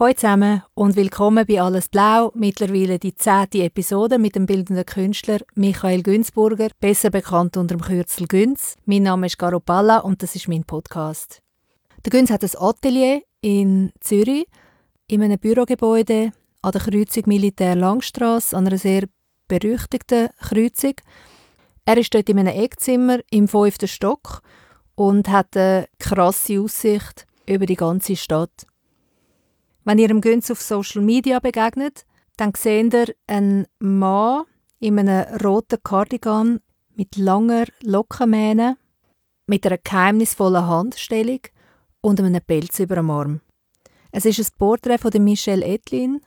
Hallo zusammen und willkommen bei Alles Blau, mittlerweile die zehnte Episode mit dem bildenden Künstler Michael Günzburger, besser bekannt unter dem Kürzel Günz. Mein Name ist Garo Palla und das ist mein Podcast. Der Günz hat ein Atelier in Zürich, in einem Bürogebäude an der Kreuzung Militär Langstrasse, an einer sehr berüchtigten Kreuzung. Er ist dort in einem Eckzimmer im fünften Stock und hat eine krasse Aussicht über die ganze Stadt. Wenn ihr Günz auf Social Media begegnet, dann seht ihr einen Mann in einem roten Cardigan mit langer Lockenmähne, mit einer geheimnisvollen Handstellung und einem Pelz über dem Arm. Es ist ein Porträt von Michelle Etlin,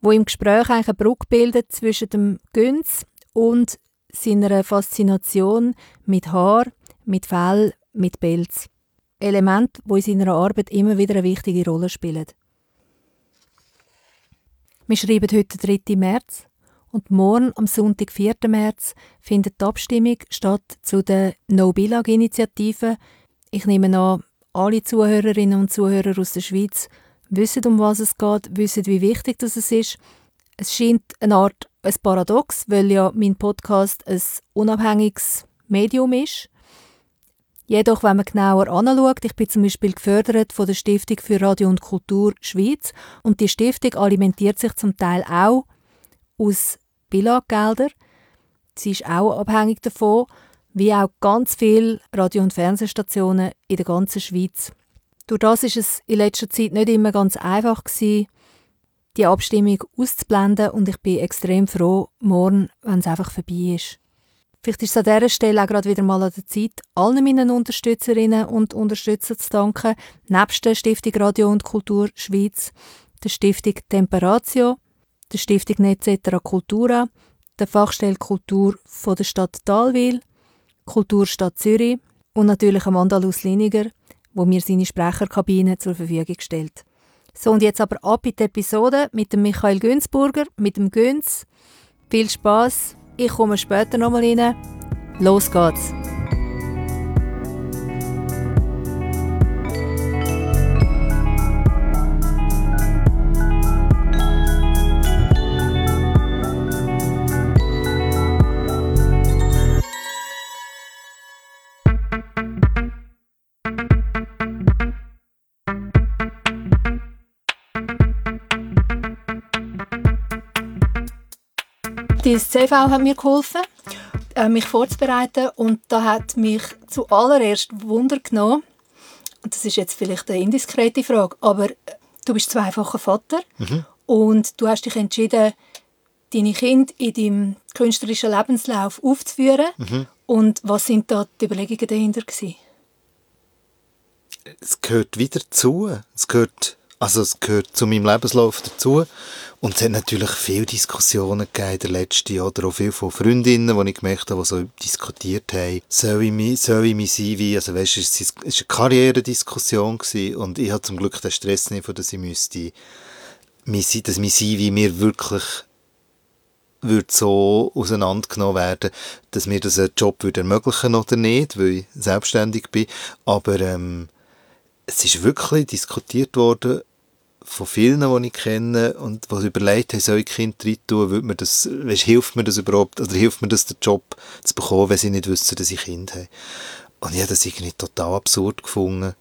wo im Gespräch eine Brücke bildet zwischen dem Günz und seiner Faszination mit Haar, mit Fell, mit Pelz. Element, wo in seiner Arbeit immer wieder eine wichtige Rolle spielen. Wir schreiben heute den 3. März und morgen, am Sonntag, 4. März, findet die Abstimmung statt zu der No-Billag-Initiative. Ich nehme an, alle Zuhörerinnen und Zuhörer aus der Schweiz wissen, um was es geht, wissen, wie wichtig das ist. Es scheint eine Art ein Paradox, weil ja mein Podcast ein unabhängiges Medium ist. Jedoch, wenn man genauer anschaut, ich bin zum Beispiel gefördert von der Stiftung für Radio und Kultur Schweiz und die Stiftung alimentiert sich zum Teil auch aus Bilaggeldern. Sie ist auch abhängig davon, wie auch ganz viele Radio- und Fernsehstationen in der ganzen Schweiz. Durch das ist es in letzter Zeit nicht immer ganz einfach gewesen, die Abstimmung auszublenden und ich bin extrem froh, morgen, wenn es einfach vorbei ist. Vielleicht ist es an dieser Stelle auch gerade wieder mal an der Zeit, allen meinen Unterstützerinnen und Unterstützern zu danken, nebst der Stiftung Radio und Kultur Schweiz, der Stiftung Temperatio, der Stiftung Netzetera Cultura, der Fachstelle Kultur von der Stadt Talwil, Kulturstadt Zürich und natürlich Amanda Lusliniger, wo mir seine Sprecherkabine zur Verfügung stellt. So, und jetzt aber ab in die Episode mit dem Michael Günzburger, mit dem Günz. Viel Spaß ich komme später nochmal rein. Los geht's! Das CV hat mir geholfen, äh, mich vorzubereiten und da hat mich zuallererst Wunder genommen, und das ist jetzt vielleicht eine indiskrete Frage, aber äh, du bist zweifacher Vater mhm. und du hast dich entschieden, deine Kinder in deinem künstlerischen Lebenslauf aufzuführen. Mhm. Und was sind da die Überlegungen dahinter gewesen? Es gehört wieder zu. Es gehört, also es gehört zu meinem Lebenslauf dazu. Und es hat natürlich viele Diskussionen gegeben, der letzte oder auch viele von Freundinnen, die ich gemerkt habe, die so diskutiert haben, soll ich mich, sein wie, also weißt, es war eine Karrierediskussion und ich hatte zum Glück den Stress nicht, dass ich müsste, dass mein wie mir wirklich würde so auseinandergenommen werden, dass mir das einen Job würde ermöglichen oder nicht, weil ich selbstständig bin. Aber ähm, es ist wirklich diskutiert worden, von vielen, die ich kenne und die überlegt haben, soll ich Kind reintun, würde mir das, weißt, hilft mir das überhaupt, oder hilft mir das, den Job zu bekommen, wenn sie nicht wissen, dass ich Kind habe. Und ich habe das irgendwie total absurd gefunden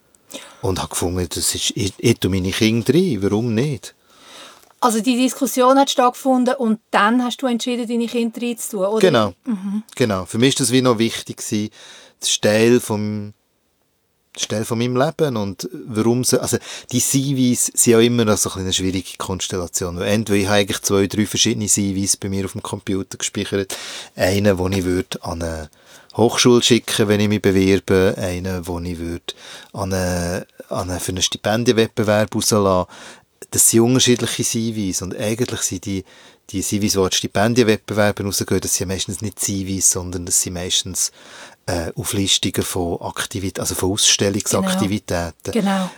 und habe gefunden, das ist, ich, ich tue meine Kinder rein, warum nicht? Also die Diskussion hat stattgefunden und dann hast du entschieden, deine Kinder reinzutun, oder? Genau, mhm. genau. Für mich war das wie noch wichtig, gewesen, das Teil vom Stelle von meinem Leben und warum sie, also die CVs sind ja immer so eine schwierige Konstellation. Entweder ich habe eigentlich zwei, drei verschiedene CVs bei mir auf dem Computer gespeichert. Einen, den ich würde an eine Hochschule schicken, wenn ich mich bewerbe, einen, den ich würde an eine, an eine, für einen Stipendienwettbewerb rauslassen. Das sind unterschiedliche CVs und eigentlich sind die, die CVs, die an Stipendienwettbewerbe rausgehen, das sind meistens nicht CVs, sondern das sind meistens äh, Auflistungen von Aktivitäten, also von Ausstellungsaktivitäten. Genau. genau.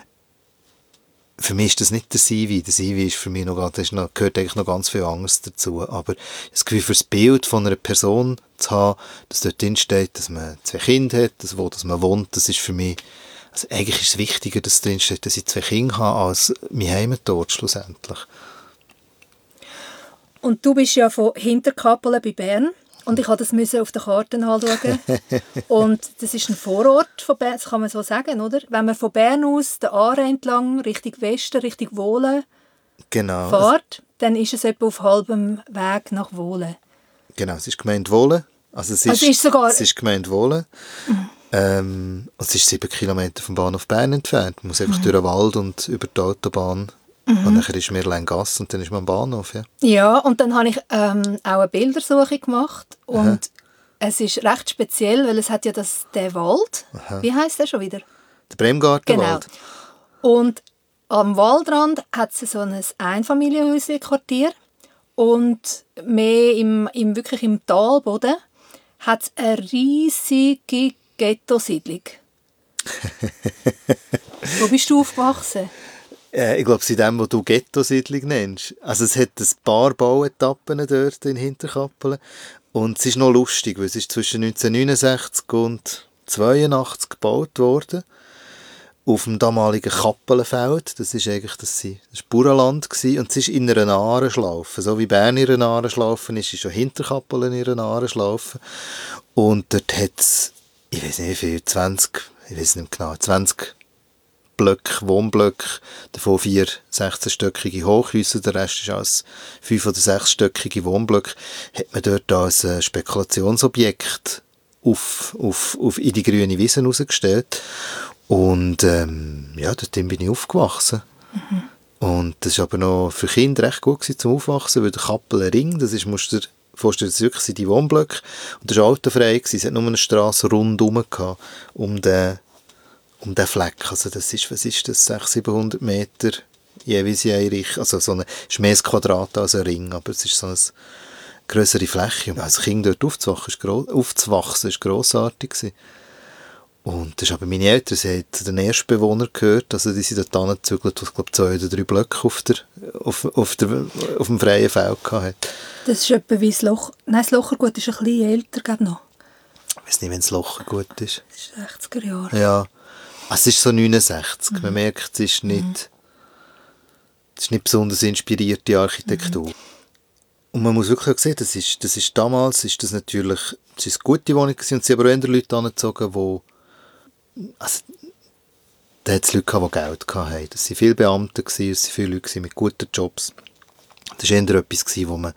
Für mich ist das nicht der CV. Der CV ist für mich noch, das noch, gehört eigentlich noch ganz viel Angst dazu. Aber das Gefühl für das Bild von einer Person zu haben, dass dort drin steht, dass man zwei Kinder hat, dass, wo dass man wohnt, das ist für mich Also eigentlich ist es wichtiger, dass drin steht, dass ich zwei Kinder habe, als mein Heimatort schlussendlich. Und du bist ja von Hinterkappelen bei Bern. Und ich musste das auf der Karte anschauen. und das ist ein Vorort von Bern, das kann man so sagen, oder? Wenn man von Bern aus den Aare entlang, Richtung Westen, Richtung Wohlen genau. fährt, dann ist es etwa auf halbem Weg nach Wohlen. Genau, es ist gemeint Wohlen. Also es ist, also ist sogar... Es ist gemeint Wohlen. Mhm. Ähm, es ist sieben Kilometer vom Bahnhof Bern entfernt. Man muss einfach mhm. durch den Wald und über die Autobahn Mhm. Und dann ist mir Lengass und dann ist man am Bahnhof. Ja, ja und dann habe ich ähm, auch eine Bildersuche gemacht und Aha. es ist recht speziell, weil es hat ja das, der Wald, Aha. wie heißt der schon wieder? Der Bremgartenwald. Genau. Und am Waldrand hat es so ein Einfamilienhäuschen-Quartier und mehr im, im, wirklich im Talboden hat es eine riesige Ghetto-Siedlung. Wo bist du aufgewachsen? Äh, ich glaube, es ist dem, was du Ghetto-Siedlung nennst. Also es hat ein paar Bauetappen dort in Hinterkappeln. Und es ist noch lustig, weil es ist zwischen 1969 und 1982 gebaut worden. Auf dem damaligen Kappelenfeld. Das ist eigentlich das, das Bauernland gewesen. Und es ist in einer Ahrenschlaufe. So wie Bern in einer Ahrenschlaufe ist, ist schon Hinterkappeln in einer Ahrenschlaufe. Und dort hat es, ich weiß nicht wie viel, 20, ich weiß nicht genau, 20 Blöcke, Wohnblöcke, davon vier 16-stöckige Hochhäuser, der Rest ist als fünf- oder sechsstöckige Wohnblöcke, hat man dort als äh, Spekulationsobjekt auf, auf, auf in die grüne Wiese rausgestellt. Und ähm, ja, dort bin ich aufgewachsen. Mhm. Und das war aber noch für Kinder recht gut gewesen, zum Aufwachsen, weil der Kappeler Ring, das ist, musst du dir vorstellen, das wirklich die Wohnblöcke. Und das war autofrei, gewesen. es hat nur eine Straße rundherum gehabt, um den um den Fleck. Also das ist, was ist das, 600, 700 Meter jeweils eine Richtung. Also so eine, ist mehr ein Quadrat als ein Ring, aber es ist so eine größere Fläche. Und als Kind dort aufzuwachsen, ist, gross, aufzuwachsen, ist grossartig gewesen. Und das ist aber meine Eltern, sie haben zu den ersten Bewohnern gehört, also die sind dort angezügelt, was glaube zwei oder drei Blöcke auf, der, auf, auf, der, auf dem freien Feld hatten. Das ist etwa wie das Loch, nein, das Lochergut ist ein bisschen älter, glaube noch. Ich weiß nicht, wenn das Lochergut ist. Das ist 60er Jahre. Ja, es ist so 69. Mhm. Man merkt, es ist nicht, mhm. es ist nicht besonders inspirierte Architektur. Mhm. Und man muss wirklich auch sehen, das ist, das ist damals ist das natürlich das ist eine gute Wohnung gewesen, und sie haben aber auch Leute angezogen, die also, da hat es Leute gehabt, die Geld hatten. Das waren viele Beamte, es waren viele Leute mit guten Jobs. Das war eher etwas, wo man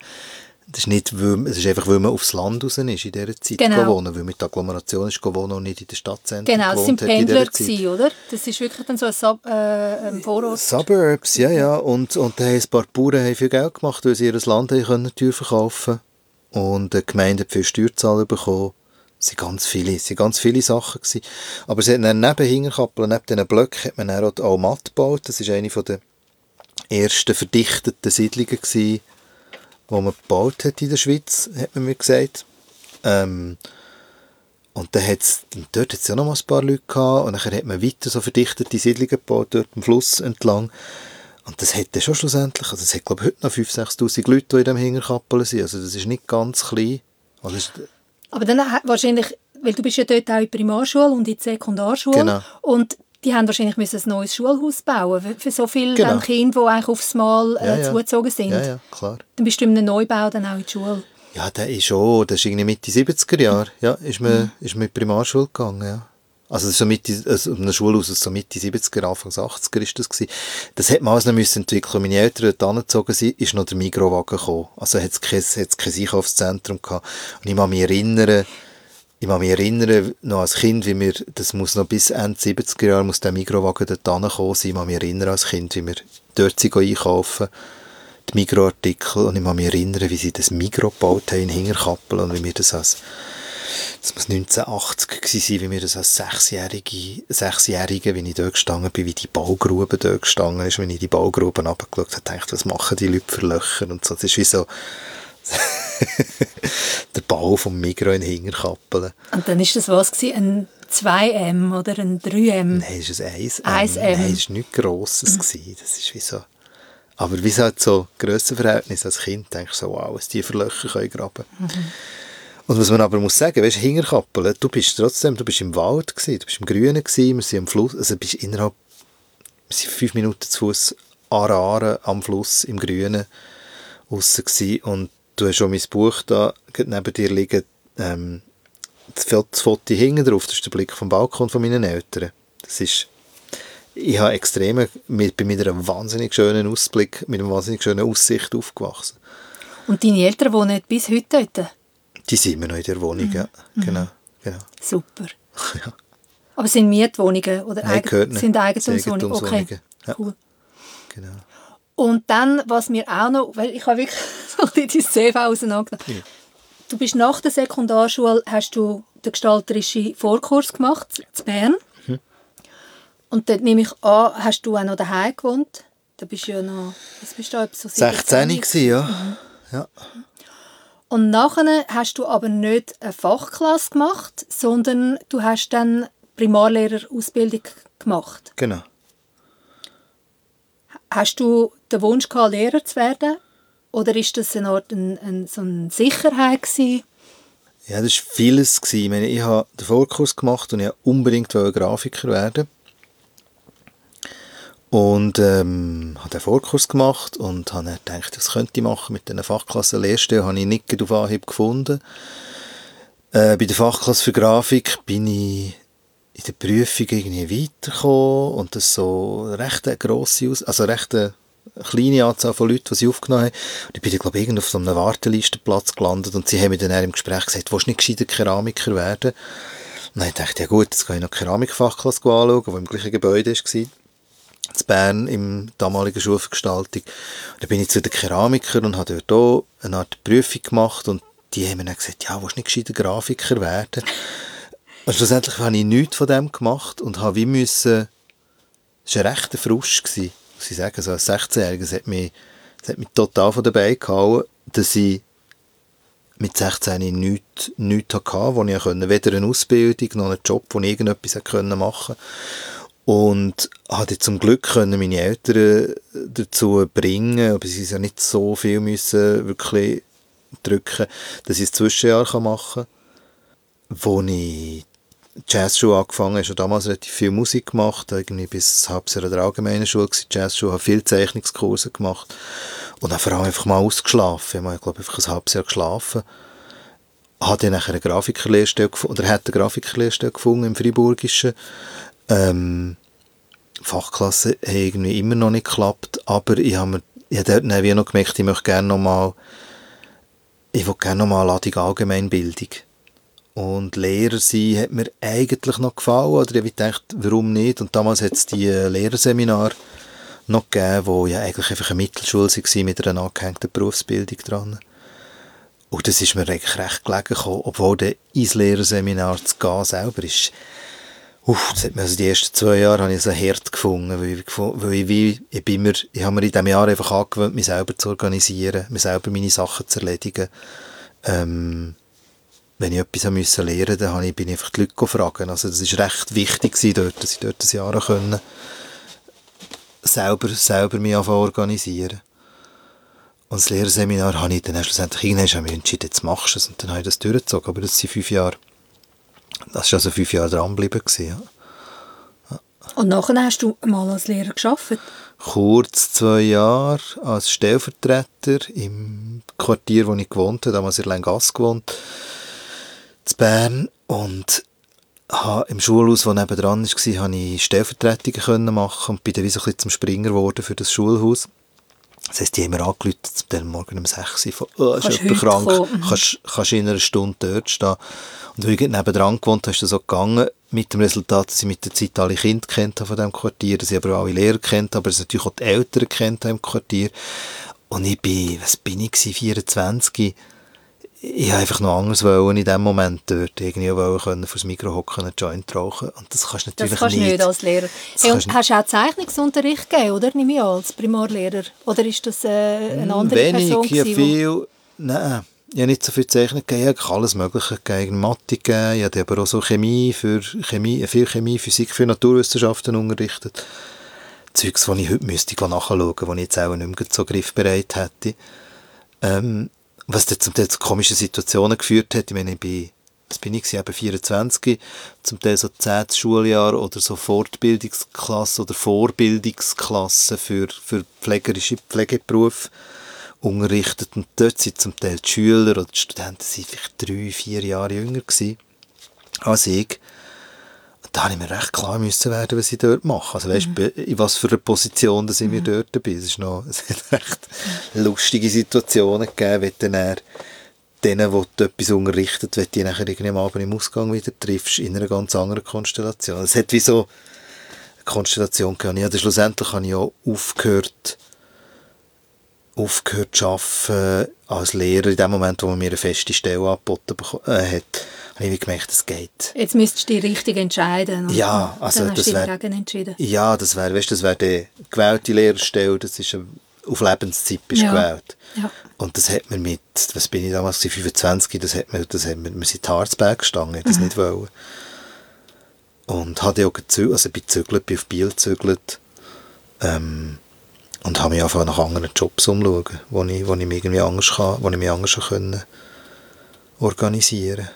das ist, nicht, weil, es ist einfach, weil man aufs Land raus ist in dieser Zeit genau. wohnen, weil man in der Agglomeration ist wohnen und nicht in der Stadtzentren Genau, es sind Pendler gewesen, oder? Das ist wirklich dann so ein, Sub, äh, ein Vorort. Suburbs, ja, ja. Und, und da haben ein paar Bauern haben viel Geld gemacht, weil sie ihr Land haben können verkaufen und die Gemeinde hat viel Steuerzahlen bekommen. Es waren ganz viele, es waren ganz viele Sachen. Gewesen. Aber sie hat dann neben Hingerkappeln, neben diesen Blöcken, hat man dann auch Almat gebaut. Das war eine der ersten verdichteten Siedlungen gewesen, wo man gebaut hat in der Schweiz, hat man mir gesagt. Ähm, und dann hat's, dort hat es ja noch mal ein paar Leute gehabt und dann hat man weiter so verdichtete Siedlungen gebaut, dort am Fluss entlang. Und das hätte schon schlussendlich, also es hat glaube ich heute noch 5'000, 6'000 Leute, die in diesem Hingerkappel sind, also das ist nicht ganz klein. Also Aber dann wahrscheinlich, weil du bist ja dort auch in der Primarschule und in der Sekundarschule genau. und die haben wahrscheinlich müssen ein neues Schulhaus bauen für so viele genau. Kinder, die eigentlich aufs Mal äh, ja, ja. zugezogen sind. Ja, ja, klar. Dann bist du in einem Neubau dann auch in die Schule. Ja, der ist schon, das ist irgendwie Mitte 70er Jahre, ja, ist man, mhm. ist man in die Primarschule gegangen, ja. Also so Mitte, also eine Schulhaus so Mitte 70er, Anfang 80er ist das gewesen. Das hat man alles noch müssen entwickeln. Meine Eltern dort angezogen sind, ist noch der Mikrowagen gekommen. Also hat es kein, hat's kein Einkaufszentrum gehabt. Und ich kann mich erinnern, ich kann mich erinnern, noch als Kind, wie wir, das muss noch bis Ende 70er Jahre, muss der Mikrowagen dort angekommen sein. Ich kann mich erinnern als Kind, wie wir dort sind einkaufen, die Mikroartikel, und ich kann mich erinnern, wie sie das Mikro gebaut haben in Hingerkappel und wie wir das als, das muss 1980 gewesen sein, wie wir das als Sechsjährige, Sechsjährige, wie ich dort gestanden bin, wie die Baugrube dort gestanden ist, wenn ich die Baugruben runtergeschaut habe, dachte was machen die Leute für Löcher und so. Das ist wie so, der Bau vom Migro in Hingerkappeln. Und dann ist das was gewesen, ein 2M oder ein 3M? Nein, es ist ein 1M. 1M. Nein, es war nichts Grosses. Mhm. Gewesen. Das ist wie so... Aber wie es halt so Grössenverhältnis als Kind denkst du so, wow, was die für Löcher können graben. Mhm. Und was man aber muss sagen, weißt Hingerkappeln, du bist trotzdem, du bist im Wald gewesen, du bist im Grünen gewesen, wir sind am Fluss, also bist innerhalb, wir sind fünf Minuten zu Fuß am Fluss im Grünen aussen gewesen und du hast schon mein Buch da neben dir liegen, ähm, das Foto hinten drauf, das ist der Blick vom Balkon von meinen Eltern. Das ist, ich habe extrem, mit, bin mit einem wahnsinnig schönen Ausblick, mit einer wahnsinnig schönen Aussicht aufgewachsen. Und deine Eltern wohnen bis heute dort? Die sind immer noch in der Wohnung, mhm. ja. Genau, genau. Super. ja. Aber sind Mietwohnungen oder Nein, Eigen sind Eigentumswohnungen? Okay, ja. cool. Genau. Und dann, was mir auch noch, weil ich habe wirklich so die CV auseinandergenommen. Ja. Du bist nach der Sekundarschule, hast du den gestalterischen Vorkurs gemacht, in Bern. Mhm. Und dort nehme ich an, hast du auch noch daheim gewohnt? Da bist du ja noch, was bist du, so 16 gewesen, ja. Mhm. ja. Und nachher hast du aber nicht eine Fachklasse gemacht, sondern du hast dann Primarlehrerausbildung gemacht. Genau. Hast du den Wunsch gehabt, Lehrer zu werden? Oder ist das eine Art ein, ein, so eine Sicherheit gewesen? Ja, das war vieles. Ich, meine, ich habe den Vorkurs gemacht und ich wollte unbedingt Grafiker werden. Und ähm, habe den Vorkurs gemacht und habe gedacht, was könnte ich machen mit diesen Fachklassen Lehrstelle, habe ich nicht auf Anhieb gefunden. Äh, bei der Fachklasse für Grafik bin ich in der Prüfung irgendwie weitergekommen und das so recht eine grosse, also recht eine kleine Anzahl von Leuten, die sie aufgenommen haben. Und ich bin, glaube ich, auf so einem Wartelistenplatz gelandet und sie haben mir dann im Gespräch gesagt, willst du nicht gescheiter Keramiker werden? Und dann dachte ich, ja gut, jetzt kann ich noch Keramikfachklasse anschauen, die im gleichen Gebäude war in Bern im damaligen Schulvergestaltung. Dann bin ich zu den Keramikern und habe dort auch eine Art Prüfung gemacht und die haben mir dann gesagt, ja, willst du nicht gescheiter Grafiker werden? Und schlussendlich habe ich nichts von dem gemacht und habe wie müssen, es war ein rechter Frusch, gewesen, muss ich sagen, so als 16-Jähriger, es hat mich, hat mich total von dabei gehauen, dass ich mit 16 nichts, nichts hatte, wo ich konnte, weder eine Ausbildung noch einen Job, wo ich irgendetwas machen konnte. Und hatte zum Glück können meine Eltern dazu bringen, aber sie ja nicht so viel müssen wirklich drücken, dass ich ein Zwischenjahr machen kann, wo ich Jazzschule angefangen, habe schon damals relativ viel Musik gemacht, irgendwie bis Halbjahr der allgemeinen Schule war Jazzschule, habe viele Zeichnungskurse gemacht und dann vor allem einfach mal ausgeschlafen. Ich habe, glaube einfach ein halbes Jahr geschlafen. Habe dann nachher eine Grafikerlehrstelle gefunden, oder hat eine Grafikerlehrstelle gefunden im Friburgischen. Ähm, Fachklasse hat irgendwie immer noch nicht geklappt, aber ich habe mir ich habe dort wie noch gemerkt, ich möchte gerne noch mal ich will gerne noch mal Ladung Allgemeinbildung. Und Lehrer sein hat mir eigentlich noch gefallen, oder ich gedacht, warum nicht? Und damals hat es die Lehrerseminar noch gegeben, wo ja eigentlich einfach eine Mittelschule war mit einer angehängten Berufsbildung dran. Und das ist mir eigentlich recht gelegen gekommen, obwohl der ins Lehrerseminar zu gehen selber ist, uff, das hat mir also die ersten zwei Jahre habe ich so hart gefunden, weil ich, weil ich, ich bin mir, ich habe mir in diesem Jahr einfach angewöhnt, mich selber zu organisieren, mir selber meine Sachen zu erledigen. Ähm, wenn ich etwas lernen musste, dann bin ich einfach die Leute gefragt. Also das war recht wichtig dort, dass ich dort ein Jahr können, selber, selber mich organisieren Und das Lehrerseminar habe ich dann schlussendlich irgendwann entschieden, jetzt machst du es. Und dann habe ich das durchgezogen. Aber das sind fünf Jahre. Das war also fünf Jahre dranbleiben. Ja. Ja. Und nachher hast du mal als Lehrer geschafft? Kurz zwei Jahre als Stellvertreter im Quartier, wo ich gewohnt habe, damals in Lengass gewohnt zu Bern und habe im Schulhaus, das nebenan war, konnte ich Stellvertretungen machen und bin dann wie so ein bisschen zum Springer geworden für das Schulhaus. Das heisst, die haben mir angerufen, zum Morgen um 6 Uhr, von, oh, ist jemand krank, kommen. kannst, kannst in einer Stunde dort stehen. Und weil ich nebenan gewohnt habe, ist das so gegangen, mit dem Resultat, dass ich mit der Zeit alle Kinder kennt von diesem Quartier, dass ich aber auch alle Lehrer kennt, aber dass ich natürlich auch die Eltern kennt im Quartier. Und ich bin, was bin ich 24 ich habe einfach noch anders wollen in dem Moment dort irgendwie wollen können fürs Mikro hocken und Joint rauchen und das kannst du natürlich das kannst nicht. nicht als Lehrer. Hey, und hast du auch Zeichnungsunterricht gegeben, oder? Nehme ich als Primarlehrer? Oder ist das äh, eine andere Wenig, Person ja viel, nein, ich habe nicht so viel Zeichnen gegeben, ich habe alles Mögliche gegeben, Mathe gegeben, ich habe aber auch so Chemie, für Chemie, viel Chemie, Physik, für Naturwissenschaften unterrichtet. Zeugs, die ich heute müsste nachschauen, die ich jetzt auch nicht mehr so griffbereit hätte. Ähm, was dann zum Teil zu komischen Situationen geführt hat. Ich meine, ich bin, was bin ich, eben 24, zum Teil so 10. Schuljahr oder so Fortbildungsklasse oder Vorbildungsklasse für, für pflegerische Pflegeberufe unterrichtet und dort sind zum Teil die Schüler oder die Studenten sind vielleicht drei, vier Jahre jünger gewesen als ich. Da habe ich mir recht klar müssen werden, was ich dort mache. Also weißt, mhm. in was für einer Position dass ich mhm. dort bin. Es, ist noch, es hat recht lustige Situationen gegeben, wenn dann er denen, die du etwas unterrichtet, wenn die nachher irgendwie am Abend im Ausgang wieder triffst, in einer ganz anderen Konstellation. Es hat wie so eine Konstellation gehabt. Ja, schlussendlich habe ich auch aufgehört, aufgehört zu arbeiten als Lehrer in dem Moment, wo man mir eine feste Stelle angeboten äh, hat, habe ich gemerkt, es geht. Jetzt müsstest du dich richtig entscheiden. Ja, also das wäre... Ja, das wäre, weißt, das wäre die gewählte Lehrerstelle, das ist eine, auf Lebenszeit bist ja. gewählt. Ja. Und das hat man mit, was bin ich damals, 25, das hat man, das hat man, wir sind Harzberg gestanden, das mhm. nicht wollen. Und hatte auch gezügelt, also bin gezügelt, bin auf Biel gezügelt. Ähm, und habe mich einfach nach anderen Jobs umschauen, wo ich, wo ich mich irgendwie anders kann, wo ich mich anders können organisieren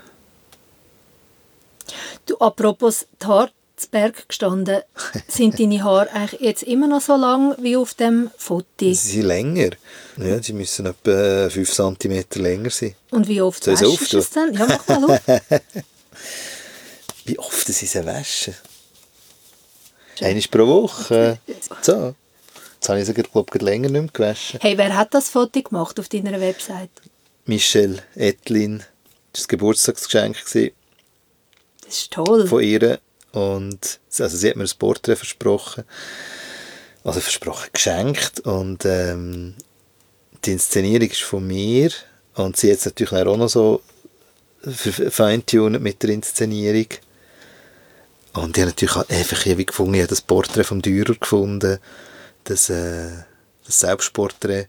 Du, apropos die Haare zu Berg gestanden, sind deine Haare eigentlich jetzt immer noch so lang wie auf dem Foto? Sie sind länger. Ja, sie müssen etwa 5 cm länger sein. Und wie oft wäschst du es dann? Ja, mach mal auf. wie oft sie sie waschen? Einmal pro Woche. So. Jetzt habe ich sogar, glaube ich, länger nicht mehr gewaschen. Hey, wer hat das Foto gemacht auf deiner Website? Michelle Etlin. Das war ein Geburtstagsgeschenk. Das ist toll. Von ihr. Und also sie hat mir ein Porträt versprochen. Also versprochen, geschenkt. Und ähm, die Inszenierung ist von mir. Und sie hat es natürlich auch noch so feintuned mit der Inszenierung. Und ich habe natürlich einfach ewig gefunden, ich habe das Porträt vom Dürer gefunden das, äh, das Selbstporträt.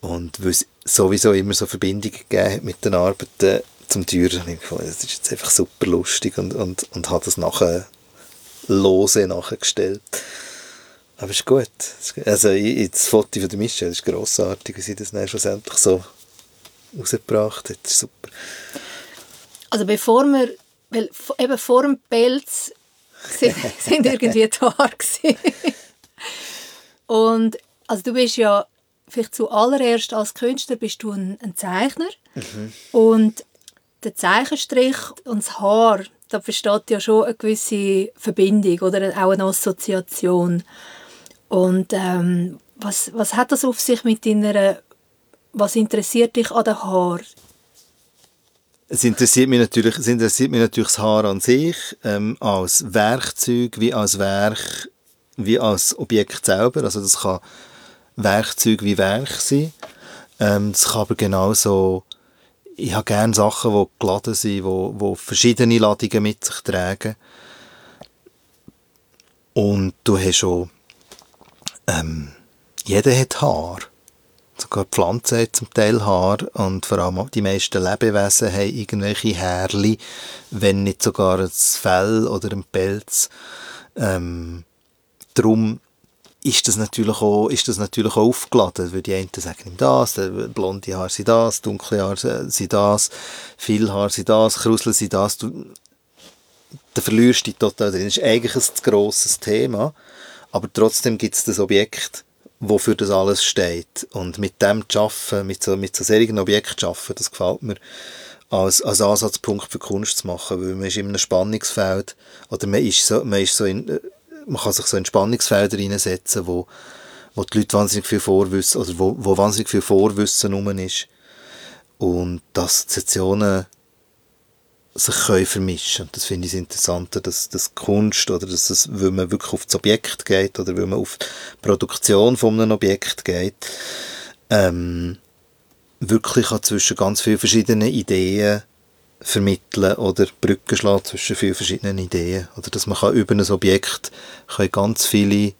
Und weil es sowieso immer so Verbindungen gegeben hat mit den Arbeiten zum Türen, habe ich gefunden, das ist jetzt einfach super lustig und, und, und habe das nachher lose nachgestellt. Aber es ist gut. Also das Foto von der Michelle ist grossartig, wie sie das dann schlussendlich so rausgebracht hat. Das ist super. Also bevor wir, weil eben vor dem Pelz sind, sind irgendwie die Haare Und also du bist ja vielleicht zuallererst als Künstler bist du ein, ein Zeichner mhm. und der Zeichenstrich und das Haar, da besteht ja schon eine gewisse Verbindung oder auch eine Assoziation. Und ähm, was, was hat das auf sich mit deiner, was interessiert dich an den Haar? Es interessiert mich natürlich, es interessiert mich natürlich das Haar an sich, ähm, als Werkzeug wie als Werk wie als Objekt selber. Also das kann Werkzeug wie Werk sein. Ähm, kann aber genauso, ich habe gerne Sachen, die geladen sind, wo, wo verschiedene Ladungen mit sich tragen. Und du hast schon, ähm, jeder hat Haar. Sogar die Pflanzen haben zum Teil Haar und vor allem die meisten Lebewesen haben irgendwelche Härli, wenn nicht sogar ein Fell oder ein Pelz. Ähm, darum ist das natürlich auch, ist das natürlich auch aufgeladen, weil die einen sagen ihm das, blonde Haare sind das, dunkle Haare sind das, viel Haare sind das, Krusel sind das, du, da verlierst du dich total drin. Das ist eigentlich ein grosses Thema, aber trotzdem gibt es das Objekt, wofür das alles steht. Und mit dem zu arbeiten, mit so, mit so solchen Objekten zu arbeiten, das gefällt mir als, als Ansatzpunkt für Kunst zu machen, weil man ist in einem Spannungsfeld, oder man ist so, man ist so in, man kann sich so in Spannungsfelder reinsetzen, wo, wo die Leute wahnsinnig viel Vorwissen, oder wo, wo wahnsinnig viel Vorwissen rum ist. Und die Assoziationen sich können vermischen. Das finde ich interessanter, dass das Kunst oder dass es, weil man wirklich auf das Objekt geht oder weil man auf die Produktion von einem Objekt geht, ähm, wirklich zwischen ganz vielen verschiedenen Ideen vermitteln oder Brücken schlagen zwischen vielen verschiedenen Ideen. Oder dass man kann über ein Objekt kann ganz viele,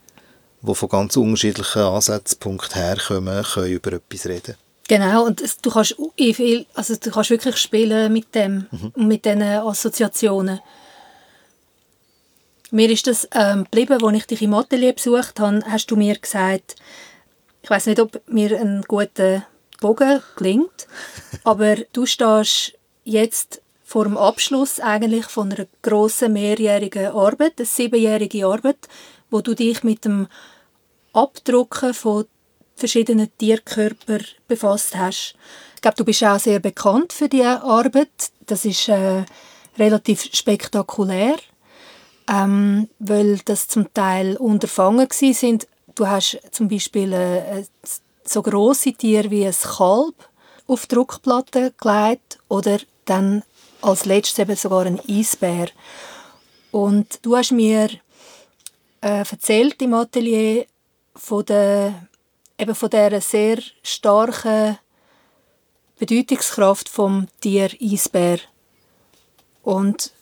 die von ganz unterschiedlichen Ansatzpunkten herkommen, können über etwas reden. Genau, und du kannst, viel, also du kannst wirklich spielen mit dem mhm. mit diesen Assoziationen. Mir ist das ähm, geblieben, als ich dich im Atelier besucht habe, hast du mir gesagt, ich weiß nicht, ob wir einen guten Bogen gelingt. Aber du stehst jetzt vor dem Abschluss eigentlich von einer grossen mehrjährigen Arbeit, eine siebenjährige Arbeit, wo du dich mit dem Abdrucken von verschiedenen Tierkörpern befasst hast. Ich glaube, du bist auch sehr bekannt für diese Arbeit. Das ist äh, relativ spektakulär, ähm, weil das zum Teil Unterfangen sind. Du hast zum Beispiel äh, so große Tiere wie ein Kalb auf Druckplatte gelegt oder dann als letztes eben sogar ein Eisbär. Und du hast mir äh, erzählt im Atelier von der eben von dieser sehr starken Bedeutungskraft vom Tier Eisbär. Und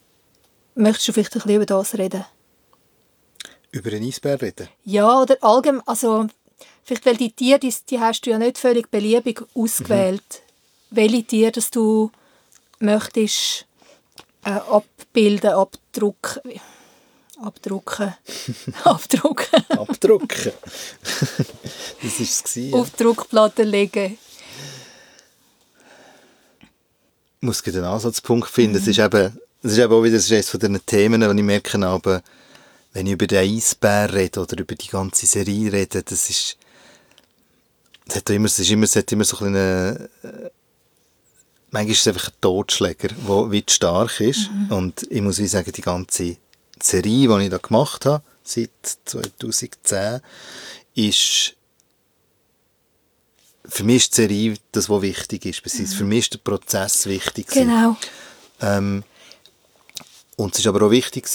möchtest du vielleicht ein bisschen über das reden? Über einen Eisbär reden? Ja, oder allgemein, also vielleicht, weil die Tiere, die, die hast du ja nicht völlig beliebig ausgewählt. Mhm. Welche Tiere dass du möchtest äh, abbilden, abdrucken, abdrucken, abdrucken. abdrucken. das war es. Ja. Auf Druckplatte legen. Ich muss einen Ansatzpunkt finden. Mhm. Es ist eben, es ist eben auch wieder eines von den Themen, die ich merke, aber wenn ich über den Eisbär rede oder über die ganze Serie rede, das ist, es hat immer, es ist immer, es hat immer so eine, äh, manchmal ist es einfach ein Totschläger, der wie stark ist. Mhm. Und ich muss wie sagen, die ganze Serie, die ich da gemacht habe, seit 2010, ist für mich ist die Serie das, was wichtig ist. Mhm. Für mich ist der Prozess wichtig. Genau. Ähm, und es war aber auch wichtig,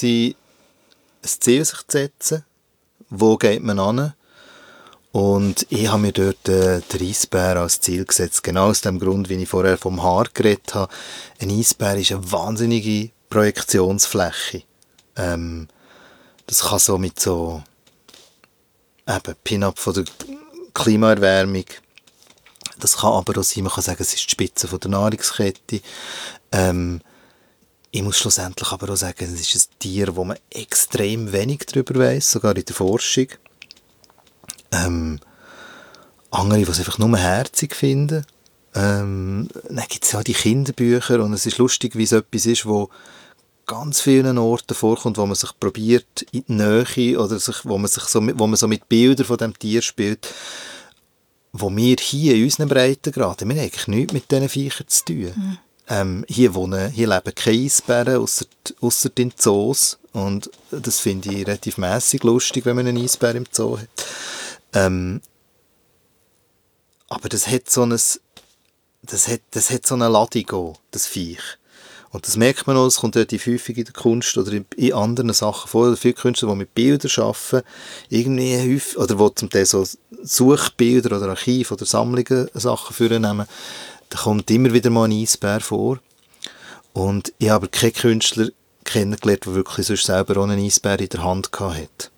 ein Ziel sich zu setzen. Wo geht man an? Und ich habe mir dort äh, den Eisbär als Ziel gesetzt. Genau aus dem Grund, wie ich vorher vom Haar geredet habe. Ein Eisbär ist eine wahnsinnige Projektionsfläche. Ähm, das kann so mit so eben Pin-up von der Klimaerwärmung. Das kann aber auch sein, man kann sagen, es ist die Spitze von der Nahrungskette. Ähm, ich muss schlussendlich aber auch sagen, es ist ein Tier, wo man extrem wenig darüber weiß, sogar in der Forschung. Ähm, andere, die es einfach nur herzig finden. Ähm, dann gibt es ja die Kinderbücher und es ist lustig, wie es etwas ist, wo ganz vielen Orten vorkommt, wo man sich probiert in die Nähe oder sich, wo, man sich so, wo man so mit Bildern von dem Tier spielt, wo wir hier in unseren Breitengraden, wir haben eigentlich nichts mit diesen Viechern zu tun. Mhm. Ähm, hier, wohnen, hier leben keine Eisbären, ausser in Zoos. Und das finde ich relativ mäßig lustig, wenn man einen Eisbär im Zoo hat. Ähm, aber das hat so ein, das hat, das hat so eine Ladung, das Viech. Und das merkt man auch, es kommt relativ häufig in der Kunst oder in, anderen Sachen vor. Viele Künstler, die mit Bildern arbeiten, irgendwie häufig, oder die zum Teil so Suchbilder oder Archiv oder Sammlungen Sachen vornehmen, da kommt immer wieder mal ein Eisbär vor. Und ich habe keinen Künstler kennengelernt, der wirklich sonst selber auch einen Eisbär in der Hand hat.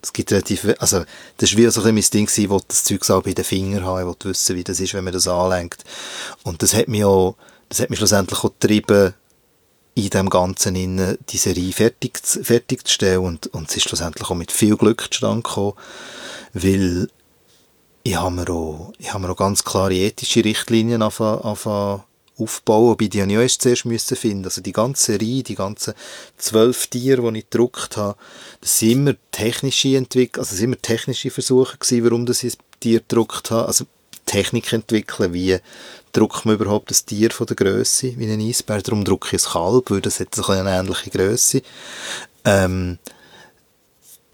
Es gibt relativ, also, das war wie so ein mein Ding, ich wollte das Zeug auch bei den Fingern haben, ich wissen, wie das ist, wenn man das anlenkt. Und das hat mich auch, das hat mich schlussendlich auch getrieben, in dem Ganzen in die Serie fertig, fertigzustellen und, und es ist schlussendlich auch mit viel Glück zustande gekommen, weil ich habe mir auch, ich habe mir auch ganz klare ethische Richtlinien aufbauen, wobei die ich auch erst zuerst finden. Also die ganze Serie, die ganzen zwölf Tiere, die ich gedruckt habe, das sind immer technische Entwicklungen, also das sind immer technische Versuche gewesen, warum ich ein Tier gedruckt habe. Also Technik entwickeln, wie druckt man überhaupt ein Tier von der Größe wie ein Eisbär. Darum drucke ich ein Kalb, weil das hat eine ähnliche Größe. Ähm,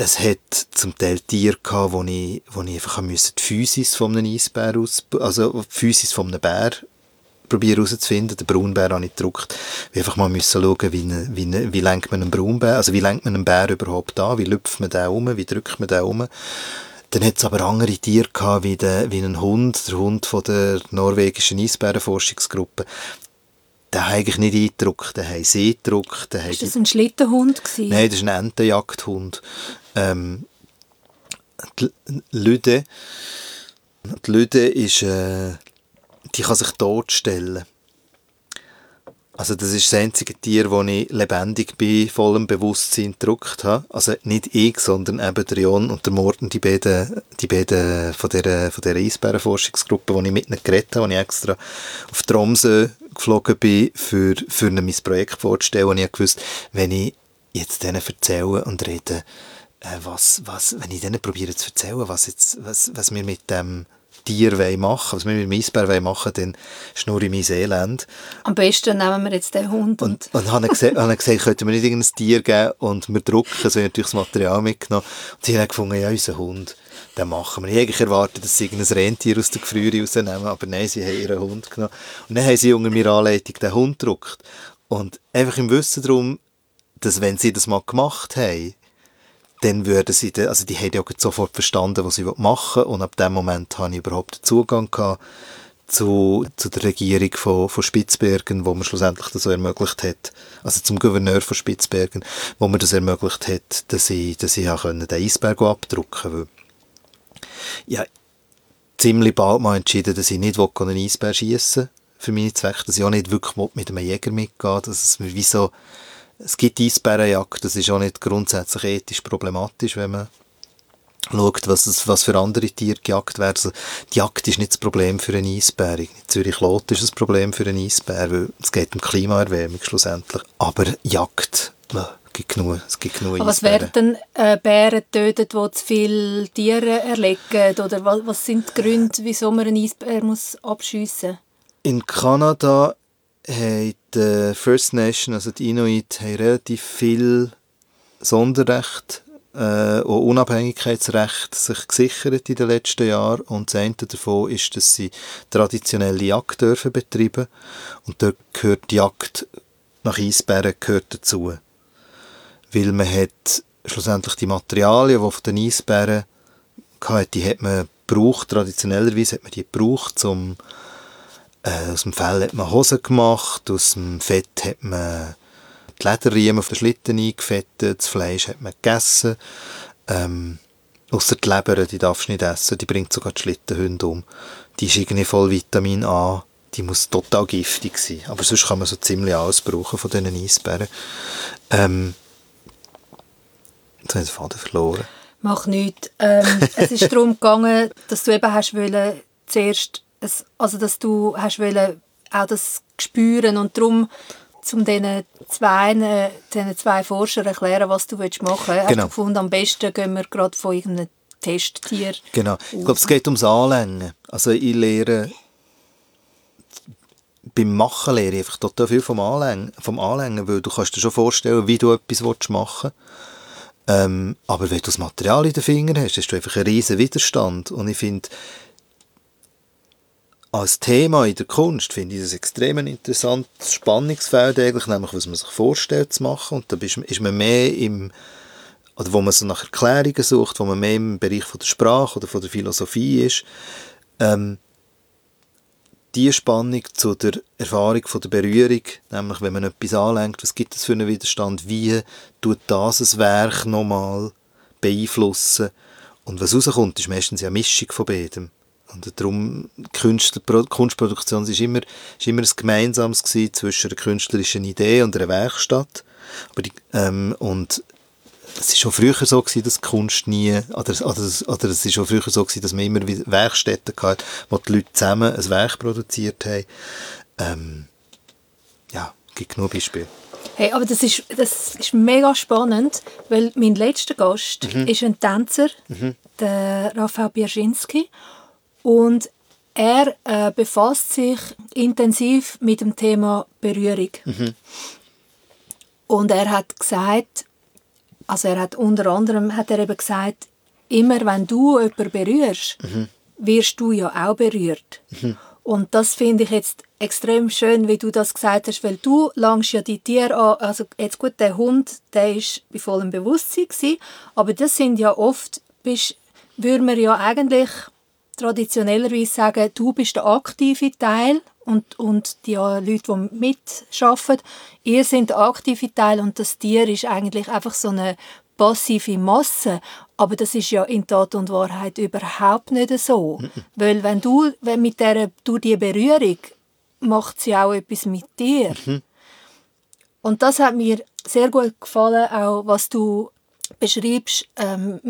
es hat zum Teil Tiere gehabt, wo ich, wo ich einfach die Physis von einem Eisbär aus, also die Physis von einem Bär probieren herauszufinden. Den Braunbär habe ich gedruckt. Wir einfach mal müssen schauen, wie, wie, wie lenkt man einen Braunbär, also wie lenkt man einen Bär überhaupt an, wie lüpft man den um, wie drückt man den um. Dann hat es aber andere Tiere gehabt, wie, der, wie ein Hund, der Hund von der norwegischen Eisbärenforschungsgruppe. Den habe ich nicht eingedruckt, den haben sie eingedruckt. War das ein Schlittenhund? Gewesen? Nein, das ist ein Entenjagdhund. Ähm, die Lüde, die Lüde ist, äh, die kann sich totstellen. Also das ist das einzige Tier, das ich lebendig bei vollem Bewusstsein gedruckt habe. Also nicht ich, sondern eben der Jon und der Morten, die beiden, die beiden von dieser, von dieser Eisbärenforschungsgruppe, die ich mit ihnen geredet habe, wo ich extra auf Tromsø geflogen bin, für, für mein Projekt vorzustellen. Und ich wusste, wenn ich jetzt denen erzähle und rede, äh, was, was, wenn ich denen probiere zu erzählen, was, jetzt, was, was wir mit dem Tier machen was wir mit dem Eisbär machen dann schnurre ich mein Elend. Am besten nehmen wir jetzt den Hund. Und, und, und habe gesagt, habe gesagt, könnten wir nicht irgendein Tier geben und wir drucken, so natürlich das Material mitgenommen. Und sie haben gefunden, ja, unser Hund, den machen wir. Ich hätte erwartet, dass sie irgendein Rentier aus der Gefriere rausnehmen, aber nein, sie haben ihren Hund genommen. Und dann haben sie unter mir Anleitung den Hund gedruckt. Und einfach im Wissen darum, dass wenn sie das mal gemacht haben, dann würden sie, also die haben ja sofort verstanden, was sie machen wollen und ab dem Moment habe ich überhaupt Zugang gehabt zu, zu der Regierung von, von Spitzbergen, wo man schlussendlich das so ermöglicht hat, also zum Gouverneur von Spitzbergen, wo man das ermöglicht hat, dass ich, dass ich auch den Eisberg abdrucken konnte. Ja, ziemlich bald mal entschieden, dass ich nicht einen Eisbär schiessen für meine Zwecke, dass ich auch nicht wirklich mit einem Jäger mitgehe, dass es mir wie so es gibt Eisbärenjagd, das ist auch nicht grundsätzlich ethisch problematisch, wenn man schaut, was, es, was für andere Tiere gejagt werden. Also, die Jagd ist nicht das Problem für einen Eisbär. In Zürich-Lot ist das Problem für einen Eisbär, weil es geht um Klimaerwärmung schlussendlich. Aber Jagd, na, gibt genug, es gibt genug Aber was werden äh, Bären getötet, die zu viele Tiere erlegen? Oder was, was sind die Gründe, wieso man einen Eisbär muss abschiessen muss? In Kanada haben die First Nation, also die Inuit, haben relativ viel Sonderrecht äh, und Unabhängigkeitsrecht sich gesichert in den letzten Jahren. Und das eine davon ist, dass sie traditionelle Jagd dürfen betreiben. Und dort gehört die Jagd nach Eisbären gehört dazu. Weil man hat schlussendlich die Materialien, die von den Eisbären hatte, die hat man gebraucht, traditionellerweise hat man die gebraucht, um äh, aus dem Fell hat man Hosen gemacht, aus dem Fett hat man die Lederriemen auf den Schlitten eingefettet, das Fleisch hat man gegessen. Ähm, Außer die Leber, die darfst du nicht essen, die bringt sogar die Schlittenhunde um. Die ist irgendwie voll Vitamin A, die muss total giftig sein. Aber sonst kann man so ziemlich alles brauchen von diesen Eisbären. Ähm, jetzt habe ich den Faden verloren. Mach nichts. Ähm, es ist darum gegangen, dass du eben hast wollen, zuerst es, also dass du hast wollen, auch das spüren und darum um diesen zwei, diesen zwei Forschern erklären, was du machen willst, genau. hast du gefunden, am besten gehen wir gerade von irgendeinem Testtier Genau. Ich glaube, es geht ums Anlängen. Also ich lehre beim Machen lehre ich einfach total viel vom Anlängen, vom Anlängen, weil du kannst dir schon vorstellen, wie du etwas machen willst. Ähm, aber wenn du das Material in den Fingern hast, hast du einfach einen riesen Widerstand. Und ich finde, als Thema in der Kunst finde ich das extrem interessantes Spannungsfeld eigentlich, nämlich was man sich vorstellt zu machen. Und da ist man mehr im oder wo man so nach Erklärungen sucht, wo man mehr im Bereich von der Sprache oder von der Philosophie ist, ähm, die Spannung zu der Erfahrung von der Berührung, nämlich wenn man etwas anlenkt, was gibt es für einen Widerstand, wie tut das ein Werk nochmal beeinflussen? Und was rauskommt, ist meistens ja eine Mischung von beidem. Und darum, Kunst, Kunstproduktion ist immer, ist immer ein Gemeinsames zwischen einer künstlerischen Idee und einer Werkstatt. Aber die, ähm, und es war schon früher so gewesen, dass Kunst nie, oder, oder, oder es ist schon früher so gewesen, dass man immer Werkstätten hatte, wo die Leute zusammen ein Werk produziert haben. Ähm, ja, es gibt genug Beispiele. Hey, aber das ist, das ist mega spannend, weil mein letzter Gast mhm. ist ein Tänzer, mhm. der Raphael Bierschinski. Und er äh, befasst sich intensiv mit dem Thema Berührung. Mhm. Und er hat gesagt, also er hat unter anderem hat er eben gesagt, immer wenn du jemanden berührst, mhm. wirst du ja auch berührt. Mhm. Und das finde ich jetzt extrem schön, wie du das gesagt hast, weil du langst ja die Tiere an, also jetzt gut, der Hund, der ist bei vollem Bewusstsein gewesen, aber das sind ja oft, bist, würde man ja eigentlich traditionellerweise sagen, du bist der aktive Teil und, und die Leute, die mitarbeiten, ihr seid der aktive Teil und das Tier ist eigentlich einfach so eine passive Masse. Aber das ist ja in Tat und Wahrheit überhaupt nicht so. Mhm. Weil wenn du wenn mit der, durch die Berührung macht sie auch etwas mit dir. Mhm. Und das hat mir sehr gut gefallen, auch was du beschreibst ähm,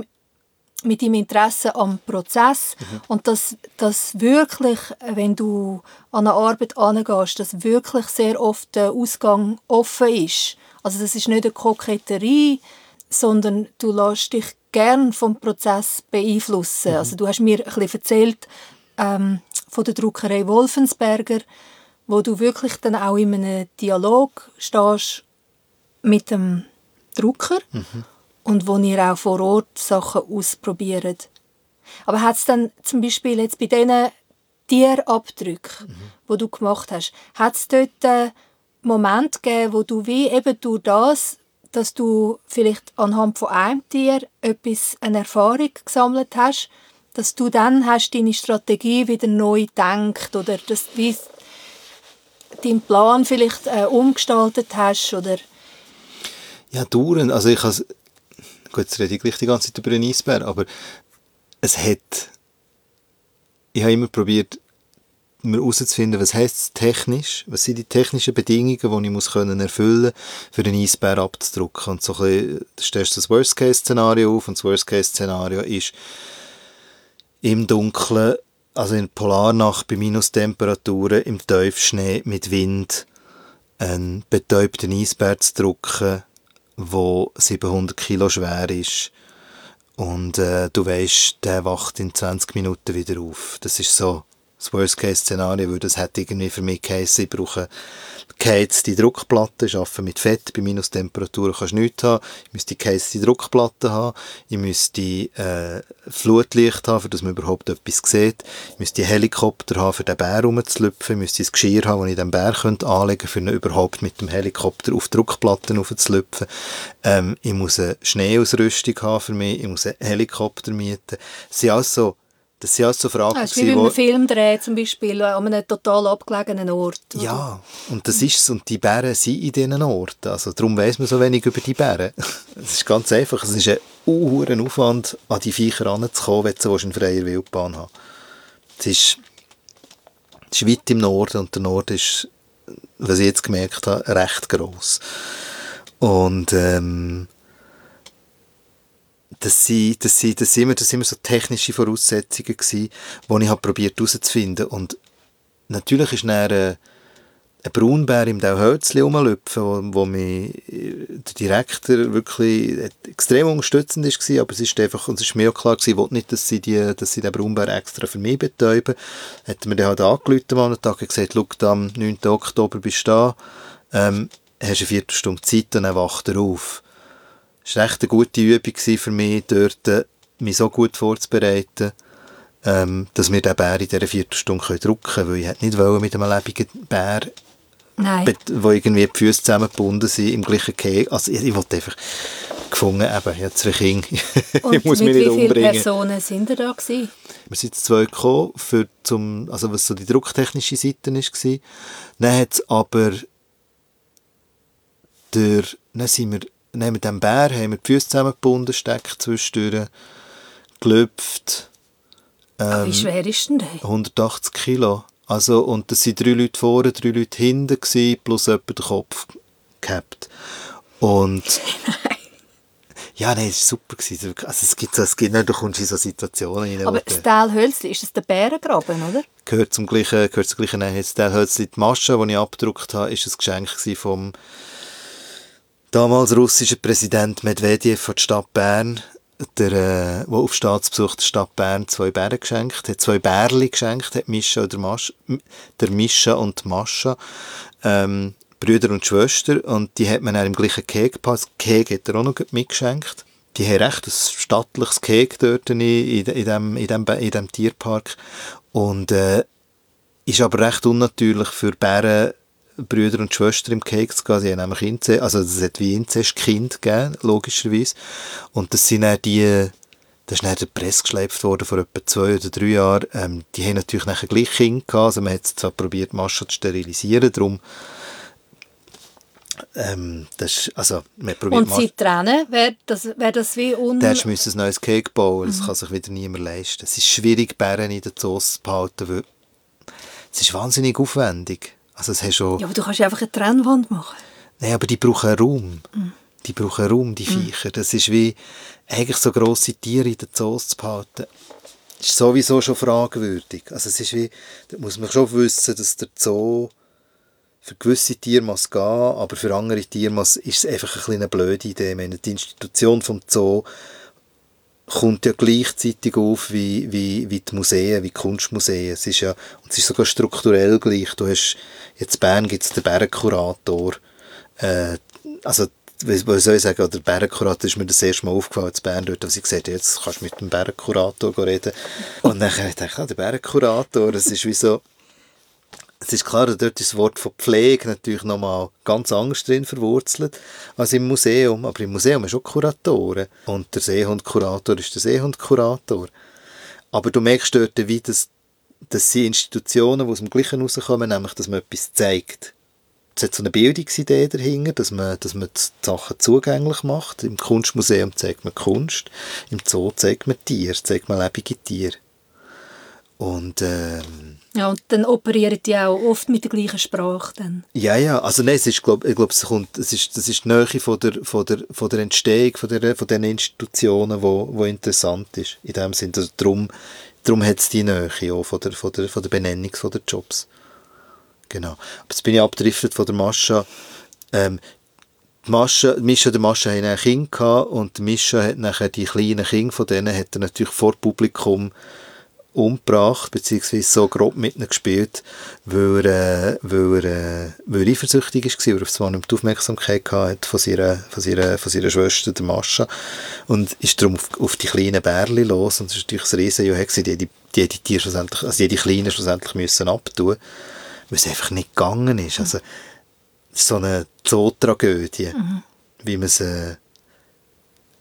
mit deinem Interesse am Prozess mhm. und dass, dass wirklich, wenn du an eine Arbeit angehst, dass wirklich sehr oft der Ausgang offen ist. Also das ist nicht eine Koketterie, sondern du lässt dich gern vom Prozess beeinflussen. Mhm. Also du hast mir ein bisschen erzählt ähm, von der Druckerei Wolfensberger, wo du wirklich dann auch in einem Dialog stehst mit dem Drucker mhm. Und wo ihr auch vor Ort Sachen ausprobiert. Aber hat es dann zum Beispiel jetzt bei diesen Tierabdrücken, mhm. wo du gemacht hast, hat es dort einen Moment gegeben, wo du wie eben durch das, dass du vielleicht anhand von einem Tier etwas, eine Erfahrung gesammelt hast, dass du dann hast deine Strategie wieder neu denkt oder dass wie deinen Plan vielleicht äh, umgestaltet hast oder ja dauernd also ich has, gut jetzt rede ich gleich die ganze Zeit über einen Eisbär aber es hat ich habe immer probiert mir herauszufinden, was heißt es technisch, was sind die technischen Bedingungen, die ich muss können erfüllen für einen Eisbär abzudrucken. Und so ein bisschen, stellst du das Worst-Case-Szenario auf und das Worst-Case-Szenario ist im Dunkeln also in Polarnacht bei Minustemperaturen im Tiefschnee mit Wind einen betäubten Eisbär zu drücken, der 700 Kilo schwer ist. Und äh, du weißt, der wacht in 20 Minuten wieder auf. Das ist so das Worst-Case-Szenario, weil das hätte irgendwie für mich geheißen, ich brauche geheizte Druckplatte, ich arbeite mit Fett, bei Minustemperaturen kannst du nichts haben, ich müsste geheizte Druckplatte haben, ich müsste äh, Flutlicht haben, für dass man überhaupt etwas sieht, ich müsste einen Helikopter haben, für den Bär rumzulüpfen, ich müsste ein Geschirr haben, das ich den Bär könnte anlegen könnte, ihn überhaupt mit dem Helikopter auf Druckplatten aufzulüpfen. Ähm, ich muss eine Schneeausrüstung haben für mich, ich muss einen Helikopter mieten. Das sind alles so das sind also Fragen, ja, das ist wie bei einem Film drehen, zum Beispiel, an einem total abgelegenen Ort. Oder? Ja, und das ist es. Und die Bären sind in diesen Orten. Also darum weiss man so wenig über die Bären. Es ist ganz einfach. Es ist ein hoher Aufwand, an die Viecher heranzukommen, wenn du eine freie Wildbahn hast. Es ist, es ist weit im Norden und der Norden ist, was ich jetzt gemerkt habe, recht gross. Und ähm, das sind, das sind, das sind, immer, das sind immer so technische Voraussetzungen gewesen, die ich habe probiert herauszufinden. Und natürlich ist dann äh, ein Braunbär im Dauhölzli rumlüpfen, wo, wo mich äh, der Direktor wirklich extrem unterstützend war, aber es ist einfach, und es ist mir auch klar gewesen, ich wollte nicht, dass sie, die, dass sie den Braunbär extra für mich betäuben. Hat mir dann halt angerufen am Tag und gesagt, schau, am 9. Oktober bist du da, ähm, hast eine Viertelstunde Zeit dann wacht er auf. Es war echt eine gute Übung für mich, dort äh, mich so gut vorzubereiten, ähm, dass wir den Bär in dieser Viertelstunde drucken können, weil ich nicht nicht mit einem lebenden Bär Nein. wo irgendwie die Füße zusammengebunden sind, im gleichen Kegel. Also ich, ich wollte einfach gefunden, eben, ich habe zwei Kinder, ich muss mich nicht umbringen. wie viele Personen sind da gewesen? Wir sind zwei gekommen, für zum, also was so die drucktechnische Seite war. Dann hat es aber der, dann sind wir neben dem Bär haben wir die Füße zusammengebunden, Steck zwischendurch, gelüpft. Ähm, wie schwer ist denn der? 180 Kilo. Also, und das waren drei Leute vorne, drei Leute hinten, gewesen, plus jemand den Kopf gehabt. Und... Ja, nein, es war super. Also es gibt, es gibt nicht, du kommst in so Situationen rein. Aber das Teilhölzli, ist das der Bärengraben, oder? Gehört zum gleichen, gehört zum gleichen, nein, das Teilhölzli, die Masche, die ich abgedruckt habe, ist ein Geschenk vom damals russischer Präsident Medvedev von der Stadt Bern, der, äh, wo auf Staatsbesuch der Stadt Bern zwei Bären geschenkt hat, zwei Bärli geschenkt hat, Mischa oder Mascha, der Mischa und Mascha, ähm, Brüder und Schwester, und die hat man dann im gleichen Keg gepasst. Keg hat er auch noch mitgeschenkt. Die haben recht ein stattliches Keg dort in, in, in, dem, in, dem, in dem Tierpark. Und, äh, ist aber recht unnatürlich für Bären Brüder und Schwestern im Keks gehen. Sie haben nämlich Inzest, also es hat wie Inzestkind gegeben, logischerweise. Und das sind dann die, das ist dann der Presse geschleift worden vor etwa zwei oder drei Jahren. Ähm, die haben natürlich nachher gleich Kinder gehabt. Also man hat zwar probiert, Maschen zu sterilisieren, darum ähm, das ist, also, man Und sie trennen, wäre das, wär das wie un... Der müssen ein neues Cake bauen, das mhm. kann sich wieder niemand leisten. Es ist schwierig, Bären in der Zoos zu behalten, weil es ist wahnsinnig aufwendig. Also es schon... Ja, aber du kannst einfach eine Trennwand machen. Nein, aber die brauchen Raum. Mhm. Die brauchen Raum, die mhm. Viecher. Das ist wie eigentlich so grosse Tiere in den Zoos zu behalten. Das ist sowieso schon fragwürdig. Also es ist wie, da muss man schon wissen, dass der Zoo für gewisse Tiere muss gehen, aber für andere Tiere muss, ist es einfach eine blöde Idee. meine, die Institution vom Zoo kommt ja gleichzeitig auf wie, wie, wie die Museen, wie die Kunstmuseen. Es ist ja, und es ist sogar strukturell gleich. Du hast, jetzt in Bern gibt es den Bärenkurator, äh, also was soll ich sagen, der Bärenkurator ist mir das erste Mal aufgefallen in Bern, dort, als ich gesagt jetzt kannst du mit dem Bärenkurator reden. Und dann habe ich gedacht, ah, der Bärenkurator, das ist wie so, es ist klar, dort ist das Wort von Pflege natürlich nochmal ganz anders drin verwurzelt als im Museum. Aber im Museum ist auch Kuratoren. Und der Seehundkurator ist der Seehundkurator. Aber du merkst dort, wie das, das sind Institutionen, die aus dem Gleichen rauskommen, nämlich, dass man etwas zeigt. Es hat so eine Bildungsidee dahinter, dass man, dass man die Sachen zugänglich macht. Im Kunstmuseum zeigt man Kunst, im Zoo zeigt man Tiere, zeigt man lebende Tiere. Und ähm, ja, und dann operieren die auch oft mit der gleichen Sprache dann. Ja, ja, also nein, es ist, glaub, ich glaube, es es ist, das ist die Nähe von der, von der, von der Entstehung von, der, von den Institutionen, wo, wo interessant ist, in dem Sinne. Also darum, darum hat es die Nähe auch von der, von der, von der Benennung von der Jobs. Genau. Aber jetzt bin ich abgedriftet von der Mascha. Ähm, die Mascha, Mischa und Mascha hatten ein Kind gehabt und Mischa hat nachher die kleinen Kinder von denen hat er natürlich vor Publikum umgebracht, beziehungsweise so grob mit ihnen gespielt, weil er, äh, weil er, äh, weil er eifersüchtig war, weil er auf zwar nicht die Aufmerksamkeit hatte von seiner, von seiner, von seiner Schwester, der Mascha, und ist darum auf, auf die kleinen Bärli los, und das ist natürlich ein riesen Johe, die, die, die, die Tiere schlussendlich, also die Kleinen schlussendlich müssen abtun, weil es einfach nicht gegangen ist. Also, so eine Zootragödie, mhm. wie man sie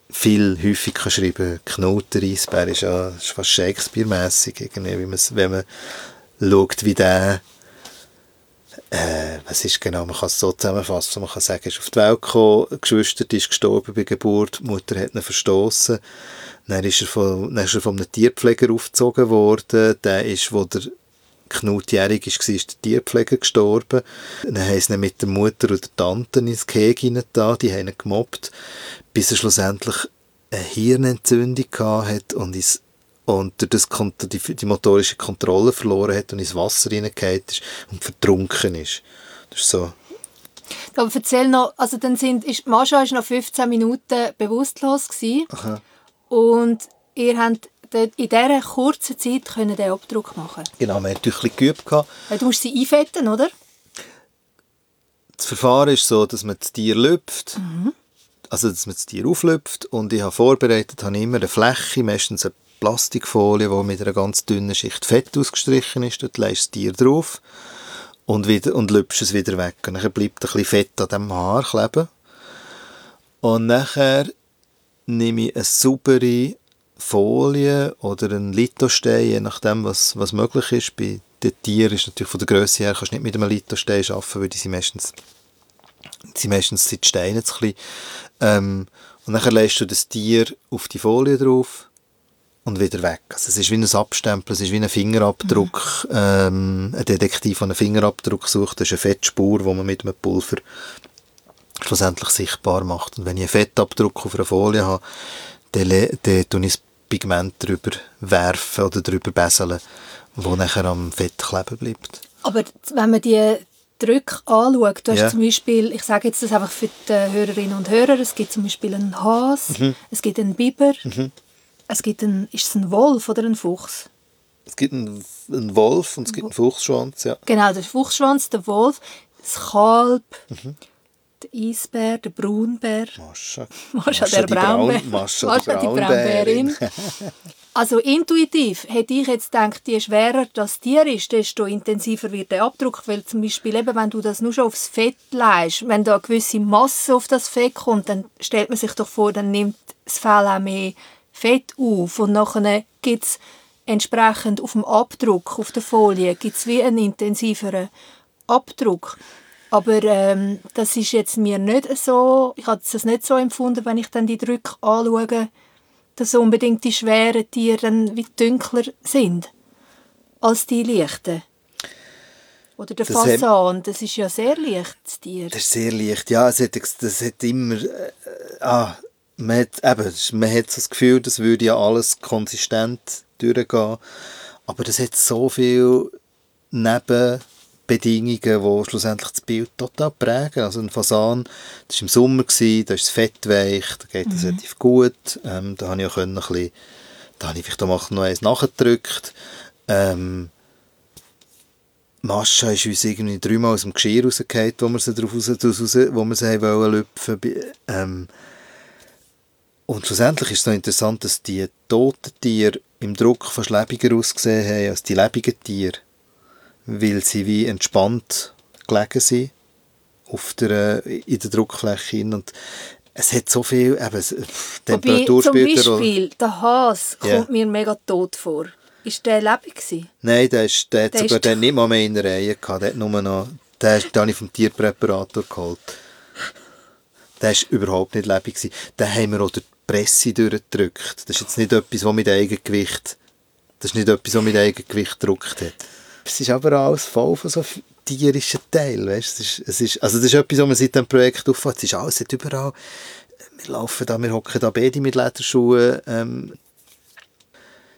viel häufig kann schreiben. Knoten Reisbär ist ja ist fast Shakespeare-mässig, wenn man schaut, wie der äh, ist genau, man kann es so zusammenfassen, man kann sagen, er ist auf die Welt gekommen, Geschwister ist gestorben bei Geburt, die Mutter hat ihn verstoßen, dann ist er von, dann ist er von einem Tierpfleger aufgezogen worden, der ist, wo der Knut jährig war, ist der Tierpfleger gestorben. Dann haben sie ihn mit der Mutter und der Tante ins Gehege da, die haben ihn gemobbt, bis er schlussendlich eine Hirnentzündung hatte und ins und das die, die motorische Kontrolle verloren hat und ins Wasser hineingefallen ist und vertrunken ist. Das ist so. Aber erzähl noch, also dann sind, ist, Mascha war noch 15 Minuten bewusstlos gewesen, Aha. und ihr habt in dieser kurzen Zeit können den Abdruck machen Genau, wir hatten ein bisschen geübt. Du musst sie einfetten, oder? Das Verfahren ist so, dass man das Tier lüpft, mhm. also dass man das Tier auflüpft und ich habe vorbereitet habe immer eine Fläche, meistens eine Plastikfolie, die mit einer ganz dünnen Schicht Fett ausgestrichen ist. Dort legst du das Tier drauf und, wieder, und lüpfst es wieder weg. Und dann bleibt ein bisschen Fett an dem Haar kleben. Und nachher nehme ich eine saubere Folie oder ein Lithostein, je nachdem, was, was möglich ist. Bei den Tieren ist natürlich von der Größe her, kannst du nicht mit einem Lithostein arbeiten, weil die sind meistens, die sind meistens sind die Steine zu klein. Ähm, und dann lässt du das Tier auf die Folie drauf und wieder weg. Also es ist wie ein Abstempel, es ist wie ein Fingerabdruck. Mhm. Ähm, ein Detektiv, der einen Fingerabdruck sucht, das ist eine Fettspur, die man mit einem Pulver schlussendlich sichtbar macht. Und wenn ich einen Fettabdruck auf einer Folie habe, dann, dann tue ich Pigment drüber werfen oder drüber beseln, wo nachher am Fett kleben bleibt. Aber wenn man die Drücke anschaut, du hast yeah. zum Beispiel, ich sage jetzt das einfach für die Hörerinnen und Hörer, es gibt zum Beispiel einen Hase, mhm. es gibt einen Biber, mhm. es gibt einen, ist es ein Wolf oder ein Fuchs? Es gibt einen, einen Wolf und es gibt einen Fuchsschwanz, ja. Genau, der Fuchsschwanz, der Wolf, das Kalb, mhm der Eisbär, der Braunbär. Mascha. Mascha, der Braunbär. Braun, Mascha, Mascha die Braunbärin. also intuitiv hätte ich jetzt gedacht, je schwerer das Tier ist, desto intensiver wird der Abdruck, weil zum Beispiel eben, wenn du das nur schon aufs Fett leist, wenn da eine gewisse Masse auf das Fett kommt, dann stellt man sich doch vor, dann nimmt das Fell auch mehr Fett auf und nachher gibt es entsprechend auf dem Abdruck, auf der Folie, gibt es wie einen intensiveren Abdruck. Aber ähm, das ist jetzt mir nicht so, ich habe es nicht so empfunden, wenn ich dann die Drücke anschaue, dass unbedingt die schweren Tiere dann wie dunkler sind als die leichten. Oder der Fasan, das ist ja sehr leicht, das Tier. Das ist sehr leicht, ja. Es hat, das hat immer... Äh, ah, man hat, eben, man hat so das Gefühl, das würde ja alles konsistent durchgehen. Aber das hat so viele Nebenbedingungen, die schlussendlich das Bild total prägen. Also ein Fasan, das war im Sommer, gewesen, da ist das Fett weich, da geht das mhm. relativ gut. Ähm, da habe ich auch ein bisschen, da habe ich vielleicht auch noch eins nachgedrückt. Ähm, Mascha ist uns irgendwie dreimal aus dem Geschirr rausgefallen, wo wir sie drauf raus, raus, wo wir sie wollen lüpfen. Ähm, und schlussendlich ist es noch interessant, dass die toten Tiere im Druck fast lebiger ausgesehen haben als die lebenden Tiere, weil sie wie entspannt gelegen sind auf der, in der Druckfläche und es hat so viel eben, Temperatur Wobei, zum Beispiel, der Hase yeah. kommt mir mega tot vor. Ist der lebendig gewesen? Nein, der, ist, der, der hat sogar den nicht mal mehr in der Reihe gehabt. Der hat nur noch, den, den habe ich vom Tierpräparator geholt. Der war überhaupt nicht lebendig. Gewesen. Den haben wir auch durch die Presse durchgedrückt. Das ist jetzt nicht etwas, was mit Eigengewicht, das ist nicht etwas, was mit Eigengewicht gedruckt hat. Es ist aber alles voll von so tierischen Teilen, weißt? Es ist, es ist, also das ist etwas, was man seit dem Projekt auffällt. Es ist alles, hat überall, wir laufen da, wir hocken da beide mit Lederschuhen, ähm,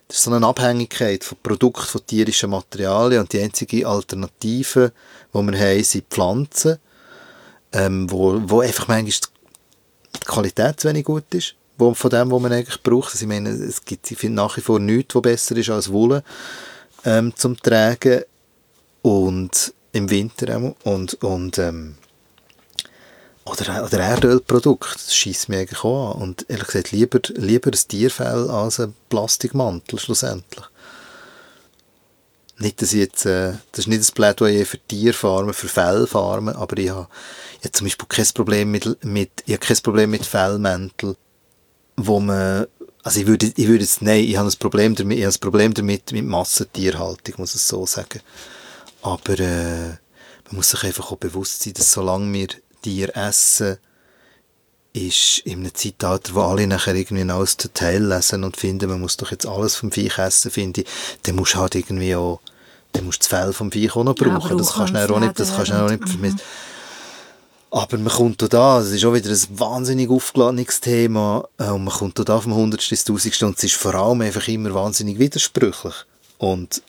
das ist so eine Abhängigkeit von Produkten, von tierischen Materialien und die einzige Alternative, die wir haben, sind Pflanzen, ähm, wo, wo einfach manchmal die Qualität zu wenig gut ist von dem, was man eigentlich braucht. Also ich meine, es gibt nach wie vor nichts, was besser ist als Wolle ähm, zum Tragen und im Winter auch. und, und ähm, oder, oder Erdölprodukt, das schießt mir eigentlich auch an. Und ehrlich gesagt, lieber, lieber ein Tierfell als ein Plastikmantel schlussendlich. Nicht, dass jetzt, äh, das ist nicht das Plädoyer für Tierfarmen, für Fellfarmen, aber ich habe, ich habe zum Beispiel kein Problem mit, mit, ich habe kein Problem mit Fellmänteln wo man, also ich würde, ich würde jetzt, nein, ich habe ein Problem damit, ich habe ein Problem damit mit Massentierhaltung, muss ich so sagen. Aber äh, man muss sich einfach auch bewusst sein, dass solange wir Tiere essen, ist in einem Zeitalter, wo alle nachher irgendwie alles Teil lesen und finden, man muss doch jetzt alles vom Viech essen, finde ich, dann musst du halt irgendwie auch, dann musst du das Fell vom Viech auch noch brauchen. Ja, das kannst du auch nicht, das kannst du auch nicht mhm. Aber man kommt da, es ist auch wieder ein wahnsinnig aufgeladenes Thema äh, und man kommt da vom 100. ins 1000. und es ist vor allem einfach immer wahnsinnig widersprüchlich. Und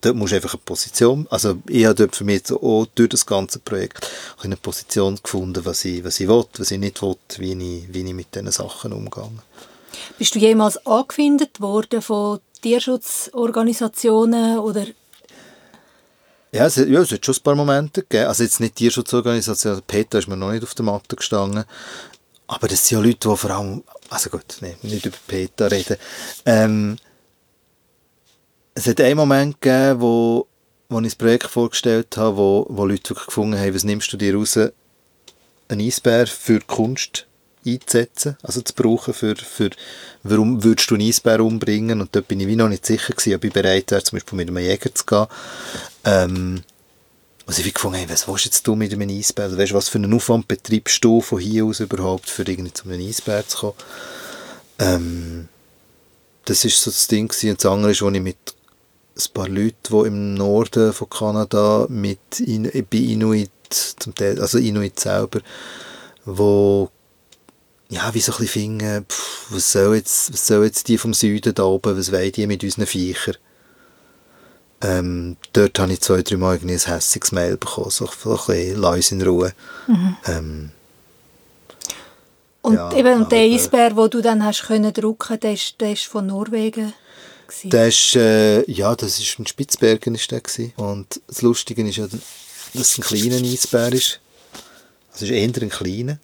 dort musst du einfach eine Position, also ich habe dort für mich auch durch das ganze Projekt eine Position gefunden, was ich, was ich will, was ich nicht will, wie ich, wie ich mit diesen Sachen umgehe. Bist du jemals angefindet worden von Tierschutzorganisationen oder ja, es, ja, es hat schon ein paar Momente gegeben. Also jetzt nicht Tierschutzorganisation, also Peter ist mir noch nicht auf der Matte gestanden. Aber das sind ja Leute, die vor allem, also gut, nee, nicht über Peter reden. Ähm, es hat einen Moment gegeben, wo, wo ich das Projekt vorgestellt habe, wo, wo Leute gefunden haben, was nimmst du dir raus, einen Eisbär für Kunst einzusetzen, also zu brauchen für, für warum würdest du einen Eisbär umbringen und dort bin ich wie noch nicht sicher gewesen, ob ich bereit wäre, zum Beispiel mit einem Jäger zu gehen. Ähm, also ich gefunden, hey, was willst du mit einem Eisbär? Also, weißt, was für einen Aufwand betreibst du von hier aus überhaupt, für irgendwie zu einem Eisbär zu kommen? Ähm, das ist so das Ding gewesen. Und das andere ist, wo ich mit ein paar Leuten, die im Norden von Kanada mit In bei Inuit, zum Teil, also Inuit selber, wo ja, wie so ein bisschen finden, pff, was, soll jetzt, was soll jetzt die vom Süden da oben, was wollen die mit unseren Viechern? Ähm, dort habe ich zwei, drei Mal ein hässiges Mail bekommen, so, so ein bisschen, lass in Ruhe. Mhm. Ähm, und ja, eben und der Eisbär, den du dann hast können drucken, der ist, der ist von Norwegen. Gewesen. Der ist, äh, ja, das ist in Spitzbergen ist der gewesen. Und das Lustige ist ja, dass es ein kleiner Eisbär ist. Also ist eher ein kleiner.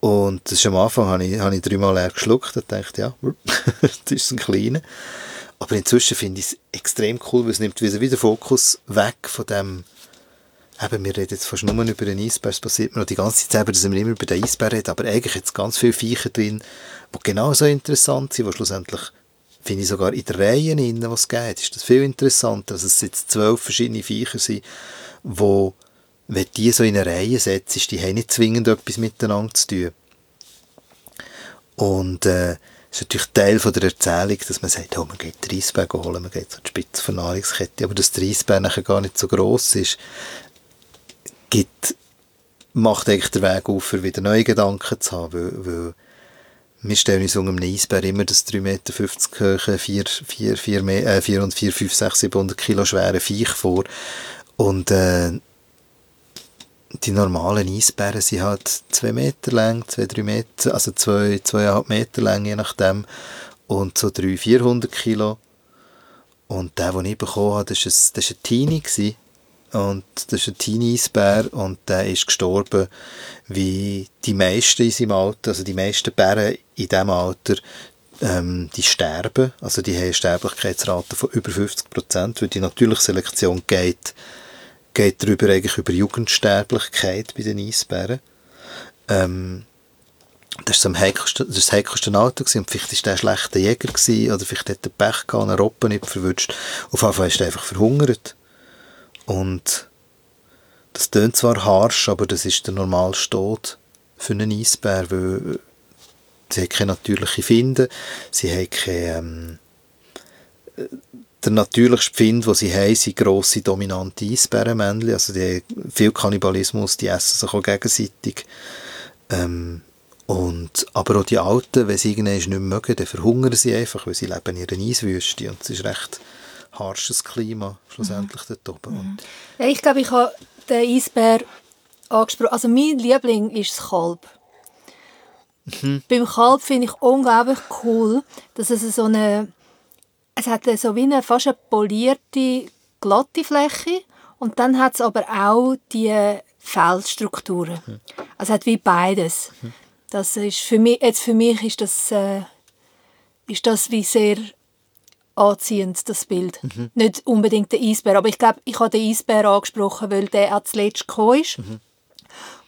Und das ist am Anfang habe ich, habe ich dreimal leer geschluckt und dachte, ja, das ist ein kleiner. Aber inzwischen finde ich es extrem cool, weil es nimmt wieder den Fokus weg von dem, eben, wir reden jetzt fast nur über den Eisbär, es passiert mir noch die ganze Zeit, dass wir immer über den Eisbär reden, aber eigentlich es ganz viele Viecher drin, die genauso interessant sind, die schlussendlich, finde ich sogar in der Reihe, was es geht, ist das viel interessanter, dass es jetzt zwölf verschiedene Viecher sind, die wenn die so in eine Reihe setzt, die haben nicht zwingend etwas miteinander zu tun. Und äh, es ist natürlich Teil von der Erzählung, dass man sagt, oh, man geht Eisbär holen, man geht zur Spitze von Nahrungskette, aber dass der Eisbär nachher gar nicht so groß ist, gibt, macht eigentlich den Weg auf, für wieder neue Gedanken zu haben, weil, weil wir stellen uns unter einem Eisbär immer das 3,50 Meter hohe, 4, 4, 4, äh, 4 und 4, 5, 6, 700 Kilo schwere Viech vor. Und äh, die normalen Eisbären sind halt 2 Meter lang, 2, 3 Meter, also 2, 2,5 Meter lang, je nachdem. Und so 300, 400 Kilo. Und der, den ich bekommen habe, das war ein, das ein Teenie. Gewesen. Und das ist ein Teenie-Eisbär und der ist gestorben, wie die meisten in seinem Alter, also die meisten Bären in diesem Alter, ähm, die sterben. Also die haben eine Sterblichkeitsrate von über 50 Prozent, weil die natürliche Selektion geht geht darüber eigentlich über Jugendsterblichkeit bei den Eisbären. Ähm, das war das heikelste, das, Alter gewesen. und vielleicht war der schlechter Jäger gewesen, oder vielleicht hat er Pech gehabt, eine Robbe nicht verwünscht. Auf jeden Fall ist er einfach verhungert. Und das tönt zwar harsch, aber das ist der normalste Tod für einen Eisbär, weil sie haben keine natürliche Finde, sie haben keine, ähm, der natürlichste Pfind, den sie haben, sind grosse, dominante Eisbärenmännchen. Also die haben viel Kannibalismus, die essen sich auch gegenseitig. Ähm, und, aber auch die Alten, wenn sie irgendwann nicht mehr mögen, dann verhungern sie einfach, weil sie leben in einer Eiswüste und es ist recht harsches Klima schlussendlich mhm. dort oben. Mhm. Ja, ich glaube, ich habe den Eisbär angesprochen. Also mein Liebling ist das Kalb. Mhm. Beim Kalb finde ich unglaublich cool, dass es so eine es hat so wie eine fast eine polierte, glatte Fläche und dann hat es aber auch die Felsstrukturen. Mhm. Also es hat wie beides. Mhm. Das ist für mich, jetzt für mich ist das, äh, ist das wie sehr anziehend, das Bild. Mhm. Nicht unbedingt der Eisbär, aber ich glaube, ich habe den Eisbär angesprochen, weil der auch zuletzt gekommen ist. Mhm.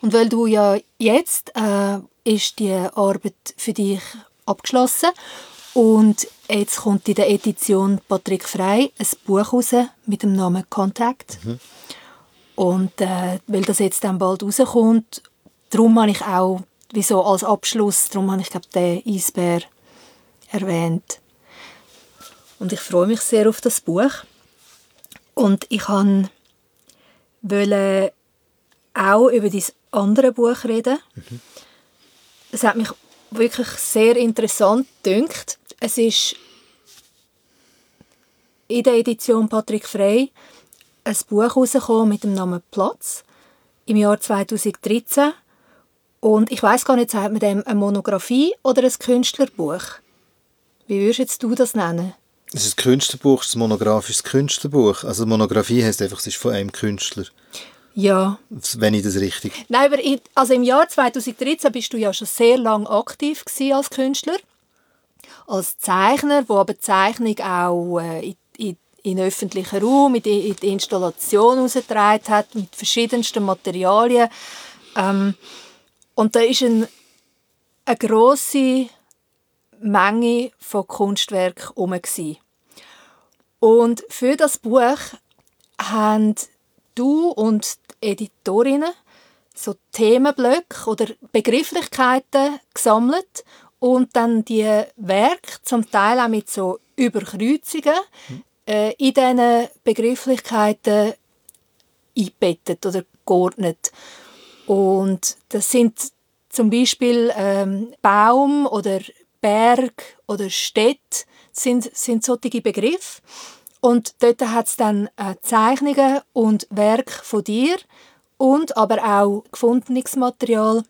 Und weil du ja jetzt äh, ist die Arbeit für dich abgeschlossen und jetzt kommt in der Edition Patrick Frey ein Buch raus mit dem Namen Contact. Mhm. Und äh, weil das jetzt dann bald rauskommt, darum habe ich auch, wieso als Abschluss, darum habe ich glaube den Eisbär erwähnt. Und ich freue mich sehr auf das Buch. Und ich wollte auch über dieses andere Buch reden. Mhm. Es hat mich wirklich sehr interessant dünkt. Es ist in der Edition Patrick Frey ein Buch herausgekommen mit dem Namen Platz im Jahr 2013 und ich weiß gar nicht, sagt man dem eine Monographie oder ein Künstlerbuch? Wie würdest jetzt du das nennen? Es ist ein Künstlerbuch, es ist ein monografisches Künstlerbuch. Also Monographie heißt einfach, es ist von einem Künstler. Ja. Wenn ich das richtig... Nein, aber also im Jahr 2013 bist du ja schon sehr lange aktiv als Künstler. Als Zeichner, wo aber Zeichnung auch äh, in, in, in öffentlichen Raum, in die, in die Installation herausgetragen hat, mit verschiedensten Materialien. Ähm, und da ist ein, eine grosse Menge von Kunstwerken herum. Und für das Buch haben du und die Editorinnen so Themenblöcke oder Begrifflichkeiten gesammelt und dann die Werke zum Teil auch mit so Überkreuzungen äh, in diesen Begrifflichkeiten eingebettet oder geordnet. Und das sind zum Beispiel ähm, Baum oder Berg oder Städt sind, sind solche Begriffe. Und dort hat es dann äh, Zeichnungen und Werke von dir und aber auch gefundenes Material.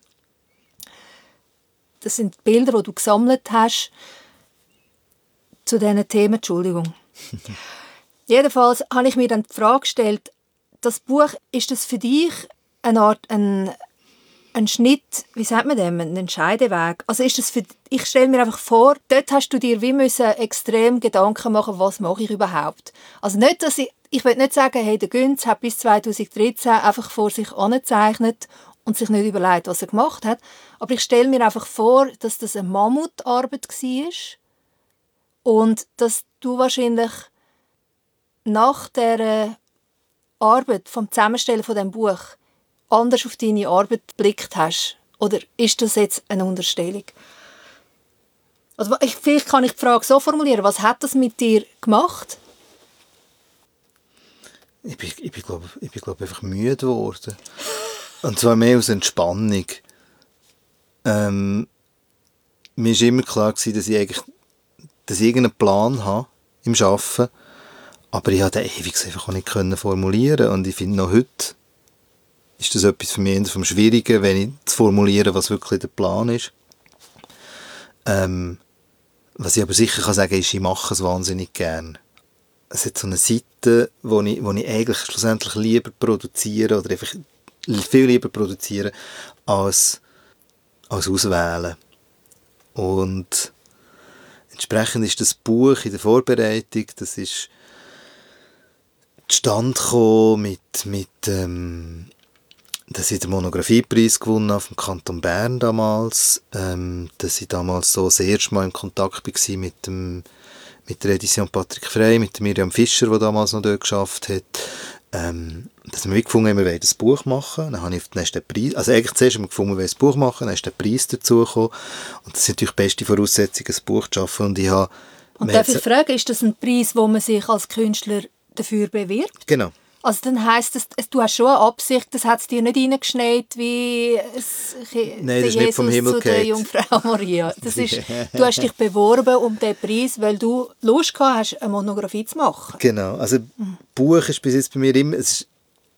Das sind Bilder, die du gesammelt hast zu diesen Themen. Entschuldigung. Jedenfalls habe ich mir dann die Frage gestellt, das Buch, ist das für dich eine Art ein, ein Schnitt, wie sagt man dem, ein Scheideweg? Also ist das für, ich stelle mir einfach vor, dort hast du dir wie müssen extrem Gedanken machen, was mache ich überhaupt? Also nicht, dass ich, ich will nicht sagen, hey, der Günz hat bis 2013 einfach vor sich angezeichnet und sich nicht überlegt, was er gemacht hat, aber ich stelle mir einfach vor, dass das eine Mammutarbeit war und dass du wahrscheinlich nach der Arbeit vom Zusammenstellen von dem Buch anders auf deine Arbeit geblickt hast? Oder ist das jetzt eine Unterstellung? Also ich, vielleicht kann ich die Frage so formulieren, was hat das mit dir gemacht? Ich bin, ich bin glaube ich bin, glaub, einfach müde geworden. Und zwar mehr aus Entspannung. Ähm, mir war immer klar, gewesen, dass ich eigentlich dass ich irgendeinen Plan habe im Arbeiten, aber ich konnte den ewig einfach nicht formulieren und ich finde noch heute ist das etwas für mich vom Schwierigen, wenn ich zu formulieren, was wirklich der Plan ist. Ähm, was ich aber sicher kann sagen ist, ich mache es wahnsinnig gern. Es hat so eine Seite, wo ich, wo ich eigentlich schlussendlich lieber produziere oder einfach viel lieber produziere, als, als auswählen. Und entsprechend ist das Buch in der Vorbereitung, das ist zustande gekommen mit, mit ähm, dass ich den Monographiepreis gewonnen habe vom Kanton Bern damals, ähm, dass ich damals so das erste Mal in Kontakt war mit, dem, mit der Edition Patrick Frey, mit Miriam Fischer, die damals noch dort geschafft hat, ähm, dass wir gefunden haben, wir wollen ein Buch machen. Dann habe ich den nächsten Preis, also eigentlich zuerst haben wir gefunden, wir wollen ein Buch machen, dann ist der Preis dazu gekommen. Und das sind natürlich die beste Voraussetzung, ein Buch zu schaffen. Und ich habe... Und darf ich fragen, ist das ein Preis, wo man sich als Künstler dafür bewirbt? Genau. Also dann heisst das, du hast schon eine Absicht, das hat es dir nicht reingeschneit wie es, Nein, das ist nicht vom Himmel zu der Jungfrau Maria. Das ist, du hast dich beworben um diesen Preis, weil du Lust gehabt hast, eine Monographie zu machen. Genau, also mhm. Buch ist bis jetzt bei mir immer, es ist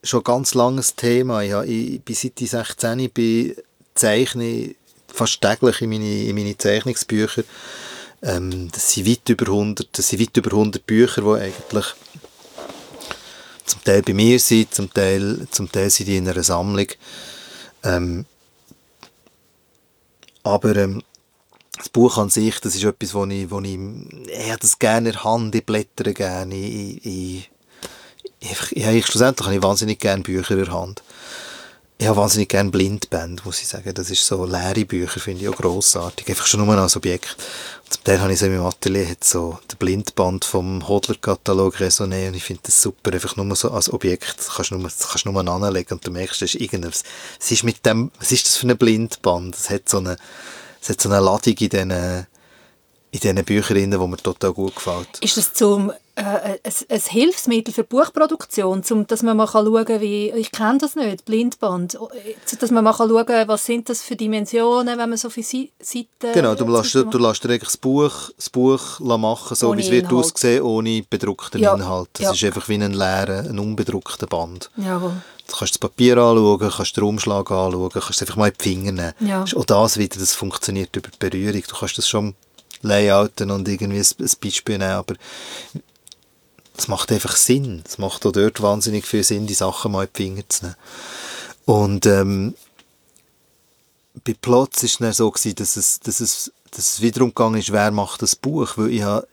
schon ein ganz langes Thema. Ich, ich bin seit ich 16 bin, zeichne fast täglich in meine, in meine Zeichnungsbücher. Ähm, das sind weit über 100, das sind weit über 100 Bücher, die eigentlich zum Teil bei mir sind, zum Teil, zum Teil sind die in einer Sammlung. Ähm, aber ähm, das Buch an sich, das ist etwas, wo ich, wo ich, ich das gerne in der Hand, ich blättere gerne, ich, ich, ich, ich, ich, schlussendlich habe ich wahnsinnig gerne Bücher in der Hand ich habe wahnsinnig gerne Blindbände, muss ich sagen. Das ist so leere Bücher, finde ich auch grossartig. Einfach schon nur als Objekt. Und zum Teil habe ich so in meinem Atelier hat so den Blindband vom Hodler-Katalog Resonné und ich finde das super. Einfach nur so als Objekt. Das kannst du nur, das nur anlegen und du merkst, das ist irgendwas. Was ist mit dem, was ist das für ein Blindband? Es hat so eine, es hat so eine Ladung in diesen, in diesen Büchern, die mir total gut gefällt. Ist das zum äh, ein, ein, Hilfsmittel für Buchproduktion, um, dass man mal schauen kann, wie, ich kenne das nicht, Blindband, äh, dass man mal schauen kann, was sind das für Dimensionen, wenn man so viele Seiten... Genau, du lässt, du lässt dir eigentlich das Buch, das Buch machen, so wie es wird aussehen, ohne bedruckten ja. Inhalt. Das ja. ist einfach wie ein leerer, ein unbedruckter Band. Jawohl. Du kannst das Papier anschauen, kannst den Umschlag anschauen, kannst es einfach mal in die Finger nehmen. Ja. Auch das wieder, das funktioniert über die Berührung. Du kannst das schon layouten und irgendwie ein, ein Beispiel nehmen, aber es macht einfach Sinn. Es macht auch dort wahnsinnig viel Sinn, die Sachen mal in die Finger zu nehmen. Und ähm, bei Plotz war es dann so, gewesen, dass, es, dass, es, dass es wiederum gegangen ist, wer macht das Buch, weil ich habe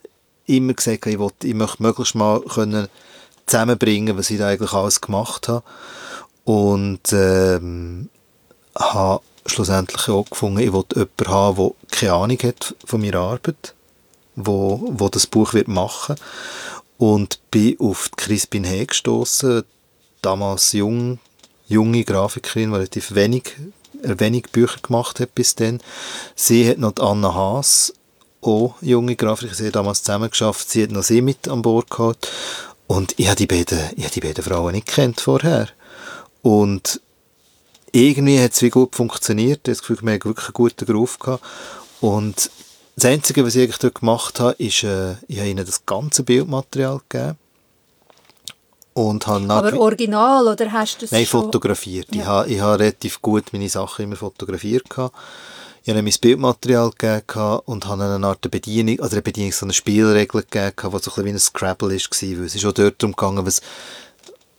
immer gesagt, ich, wollte, ich möchte möglichst mal können zusammenbringen, was ich da eigentlich alles gemacht habe. Und ähm, habe schlussendlich auch gefunden, ich wollte jemanden haben, der keine Ahnung hat von meiner Arbeit, wo, wo das Buch wird machen und bin auf Crispin Hay gestoßen, damals jung, junge Grafikerin, die relativ wenig, äh, wenig Bücher gemacht hat bis dann. Sie hat noch die Anna Haas, auch junge Grafikerin, sie hat damals zusammen geschafft, sie hat noch sie mit an Bord gehabt. Und ich habe die beiden, ich habe die beiden Frauen nicht kennt vorher. Und irgendwie hat es wie gut funktioniert. Ich habe das Gefühl, wir haben wirklich einen guten Groove gehabt. Und das Einzige, was ich eigentlich dort gemacht habe, ist, äh, ich habe ihnen das ganze Bildmaterial gegeben. Und habe Aber original, oder hast du das Nein, schon? fotografiert. Ja. Ich, habe, ich habe relativ gut meine Sachen immer fotografiert. Gehabt. Ich habe ihnen mein Bildmaterial gegeben und habe eine Art Bedienung, also eine Bedienung, so eine Spielregel gegeben, die so ein bisschen wie ein Scrabble war. Weil es ist auch dort darum gegangen, was,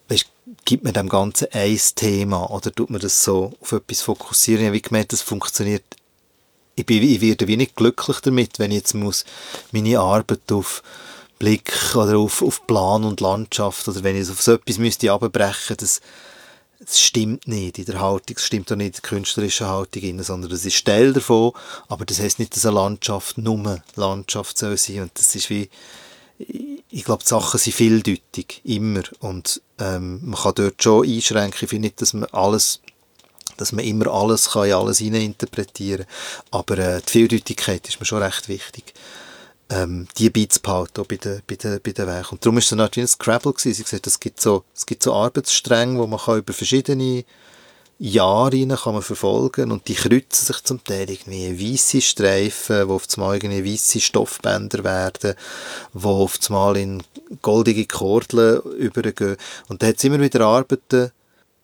weißt, gibt man dem Ganzen ein Thema oder tut man das so auf etwas fokussieren? Ich habe gemerkt, das funktioniert ich, bin, ich werde wenig glücklich damit, wenn ich jetzt muss meine Arbeit auf Blick oder auf, auf Plan und Landschaft oder wenn ich auf so etwas müsste abbrechen, das, das stimmt nicht in der Haltung, das stimmt auch nicht in der künstlerischen Haltung, sondern das ist Teil davon, aber das heißt nicht, dass eine Landschaft nur Landschaft soll sein und das ist wie ich glaube, die Sachen sind vieldeutig, immer. Und ähm, man kann dort schon einschränken. Ich finde nicht, dass man alles dass man immer alles kann alles interpretieren kann. Aber äh, die Vieldeutigkeit ist mir schon recht wichtig. Ähm, die beizubehalten bei den, bei den, bei den Werken. Und darum war es dann halt wie ein Scrabble. Gewesen. Sie gesagt, es gibt so, es gibt so Arbeitsstränge, wo man kann über verschiedene Jahre rein kann man verfolgen und die kreuzen sich zum Teil irgendwie weiße Streifen, wo auf einmal irgendwie weiße Stoffbänder werden, wo auf einmal in goldige Kordeln übergehen. Und da hat es immer wieder Arbeiten,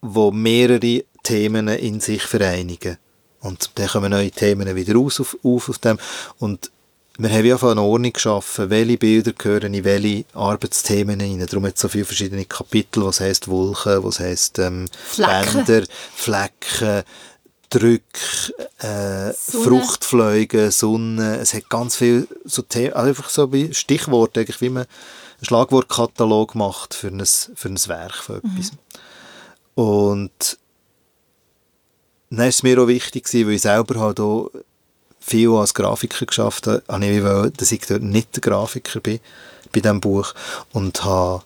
wo mehrere Themen in sich vereinigen. Und dann kommen neue Themen wieder raus auf, auf, auf dem. Und wir haben ja eine Ordnung geschaffen, welche Bilder gehören in welche Arbeitsthemen hinein. Darum hat es so viele verschiedene Kapitel, was heisst Wolken, was heisst ähm, Flecken. Bänder, Flecken, Drück, äh, Fruchtfleuge, Sonne. Es hat ganz viel so Themen, also einfach so wie Stichworte, eigentlich, wie man einen Schlagwortkatalog macht für ein, für ein Werk von etwas. Und dann war es mir auch wichtig, weil ich selber halt auch viel als Grafiker geschafft habe, habe ich wollen, dass ich dort nicht der Grafiker bin, bei diesem Buch. Und habe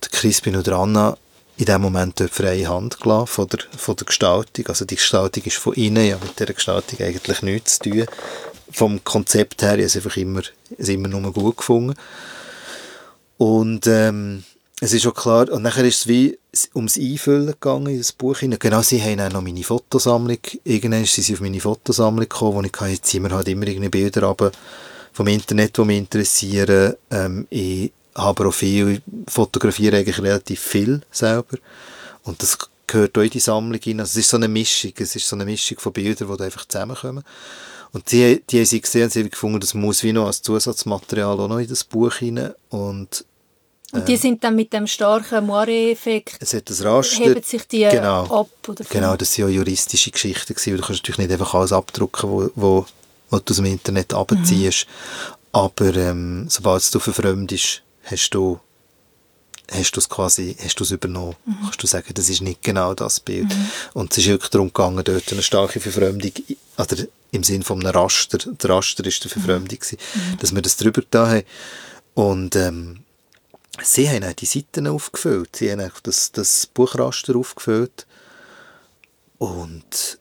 Crispin und Anna in dem Moment dort freie Hand gelassen von der, von der Gestaltung. Also die Gestaltung ist von innen, ja mit dieser Gestaltung eigentlich nichts zu tun. Vom Konzept her, ich habe es einfach immer, es immer nur gut gefunden. Und ähm, es ist auch klar, und nachher ist es wie ums Einfüllen gegangen in das Buch. Genau, sie haben auch noch meine Fotosammlung, irgendwann sind sie auf meine Fotosammlung gekommen, wo ich jetzt wir halt immer irgendwie Bilder ab vom Internet, die mich interessieren. Ähm, ich habe auch viel, fotografiere eigentlich relativ viel selber. Und das gehört auch in die Sammlung hinein. Also es ist so eine Mischung, es ist so eine Mischung von Bildern, die da einfach zusammenkommen. Und die, die haben sie gesehen und sie haben gefunden, das muss wie noch als Zusatzmaterial auch noch in das Buch hinein. Und Und die sind dann mit dem starken Moire-Effekt, es hat ein Raster. heben sich die genau, ab? Oder Genau, das waren ja juristische Geschichten. Gewesen, du kannst natürlich nicht einfach alles abdrucken, wo, wo, wo du aus dem Internet abziehst. Aber ähm, sobald du verfremdest, hast du hast du es quasi hast du es übernommen. Kannst du sagen, das ist nicht genau das Bild. Und es ist wirklich darum gegangen, dort eine starke Verfremdung, oder im Sinn von einem Raster, der Raster ist der Verfremdung gewesen, dass wir das drüber da haben. Und ähm, sie haben die Seiten aufgefüllt. Sie haben das, das Buchraster aufgefüllt. Und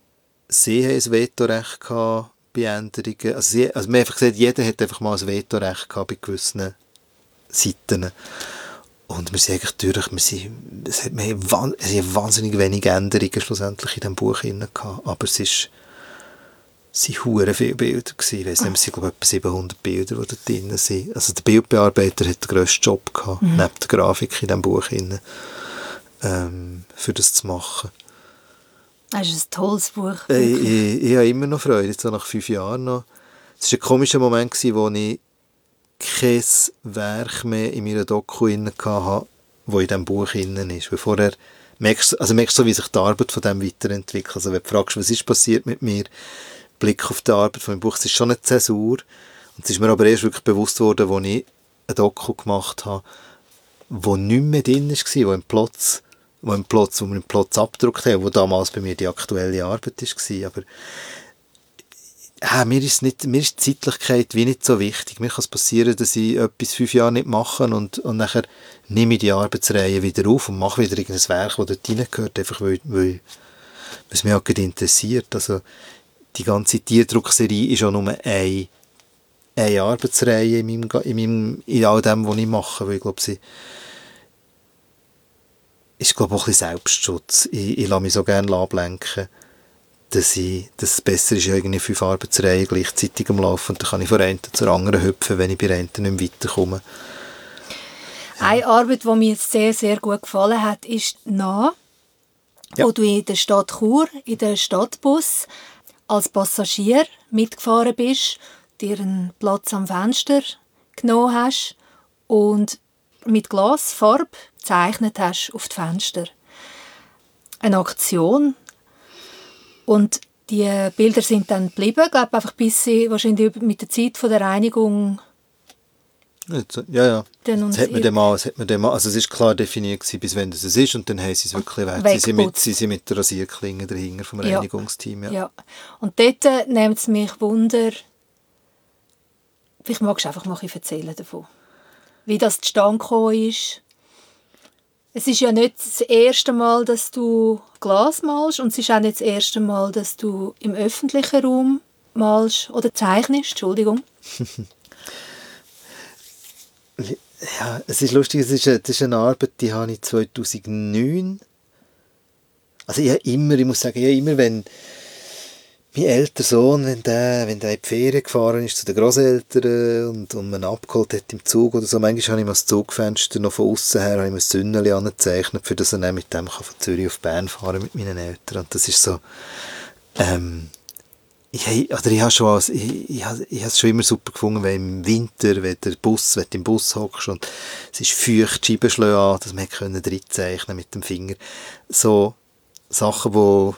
sie haben ein Vetorecht gehabt bei Änderungen. Also, sie, also man hat gesagt, jeder hat einfach mal ein Vetorecht gehabt bei gewissen Seiten. Und wir sind eigentlich durch, wir, sind, es hat, wir haben wahnsinnig wenige Änderungen schlussendlich in diesem Buch gehabt. Aber es ist, es waren hure viele Bilder. Gewesen. Ich weiss nicht, es sind glaube ich etwa 700 Bilder, die da drin sind. Also der Bildbearbeiter hat den grössten Job gehabt, neben der Grafik in diesem Buch drin, ähm, für das zu machen. Das ist ein tolles Buch. Äh, Ich, ich, ich habe immer noch Freude, jetzt so nach fünf Jahren noch. Es war ein komischer Moment, gewesen, wo ich kein Werk mehr in meiner Doku hatte, wo in diesem Buch drin ist. Weil vorher merkst, du- also merkst du, so, wie sich die Arbeit von dem weiterentwickelt. Also wenn du fragst, was ist passiert mit mir, Blick auf die Arbeit von meinem Buch, es ist schon eine Zäsur. Und es ist mir aber erst wirklich bewusst worden, als ich eine Doku gemacht habe, wo nicht mehr drin war, wo im Plotz, wo im Plotz, wo wir im Plotz abgedruckt haben, wo damals bei mir die aktuelle Arbeit war. Aber ja, mir, ist nicht, mir ist die Zeitlichkeit wie nicht so wichtig. Mir kann es passieren, dass ich etwas fünf Jahre nicht mache und, und nachher nehme ich die Arbeitsreihe wieder auf und mache wieder irgendein Werk, das dort reingehört, einfach weil, weil, weil es mich auch interessiert. Also die ganze Tierdruckserie ist auch nur eine, eine Arbeitsreihe in, meinem, in, meinem, in all dem, was ich mache, weil ich glaube, sie ist glaube auch ein bisschen Selbstschutz. Ich, ich lasse mich so gerne ablenken, dass, ich, dass es besser ist, irgendwie fünf Arbeitsreihen gleichzeitig am Laufen und dann kann ich von einer zur anderen hüpfen, wenn ich bei einer nicht mehr weiterkomme. Eine Arbeit, die mir sehr, sehr gut gefallen hat, ist «Nah», Ja. wo du in der Stadt Chur, in der Stadtbus, als Passagier mitgefahren bist, dir einen Platz am Fenster genommen hast und mit Glasfarbe gezeichnet hast auf die Fenster. Eine Aktion. Und die Bilder sind dann geblieben, glaube einfach bis sie wahrscheinlich mit der Zeit der Reinigung Jetzt, ja, ja. Das hat man dem mal, das hat man dem mal, also es ist klar definiert gewesen, bis wann das es ist und dann haben sie es wirklich weg. Sie sind, mit, Weggeputzt. sie sind mit der Rasierklinge dahinter vom Ja. Reinigungsteam. Ja. Ja. Und dort äh, nimmt es mich Wunder, vielleicht magst du einfach mal ein erzählen davon. Wie das zustande gekommen ist. Es ist ja nicht das erste Mal, dass du Glas malst und es ist auch nicht das erste Mal, dass du im öffentlichen Raum malst oder zeichnest, Entschuldigung. ja, es ist lustig, es ist, eine, es ist eine Arbeit, die habe ich 2009 also ich immer, ich muss sagen, ja, immer wenn mein älterer Sohn, wenn der, wenn der in die Ferien gefahren ist zu den Großeltern und, und man abgeholt hat im Zug oder so, manchmal habe ich mal das Zugfenster noch von außen her, habe ich mir ein Sünneli angezeichnet, für das er dann mit dem kann von Zürich auf Bern fahren mit meinen Eltern. Und das ist so, ähm, ich, oder ich habe schon als, ich, ich, ich habe es schon immer super gefunden, wenn im Winter, wenn der Bus, wenn du im Bus hockst und es ist feucht, die Scheiben schlagen an, dass man können zeichnen mit dem Finger. So Sachen, die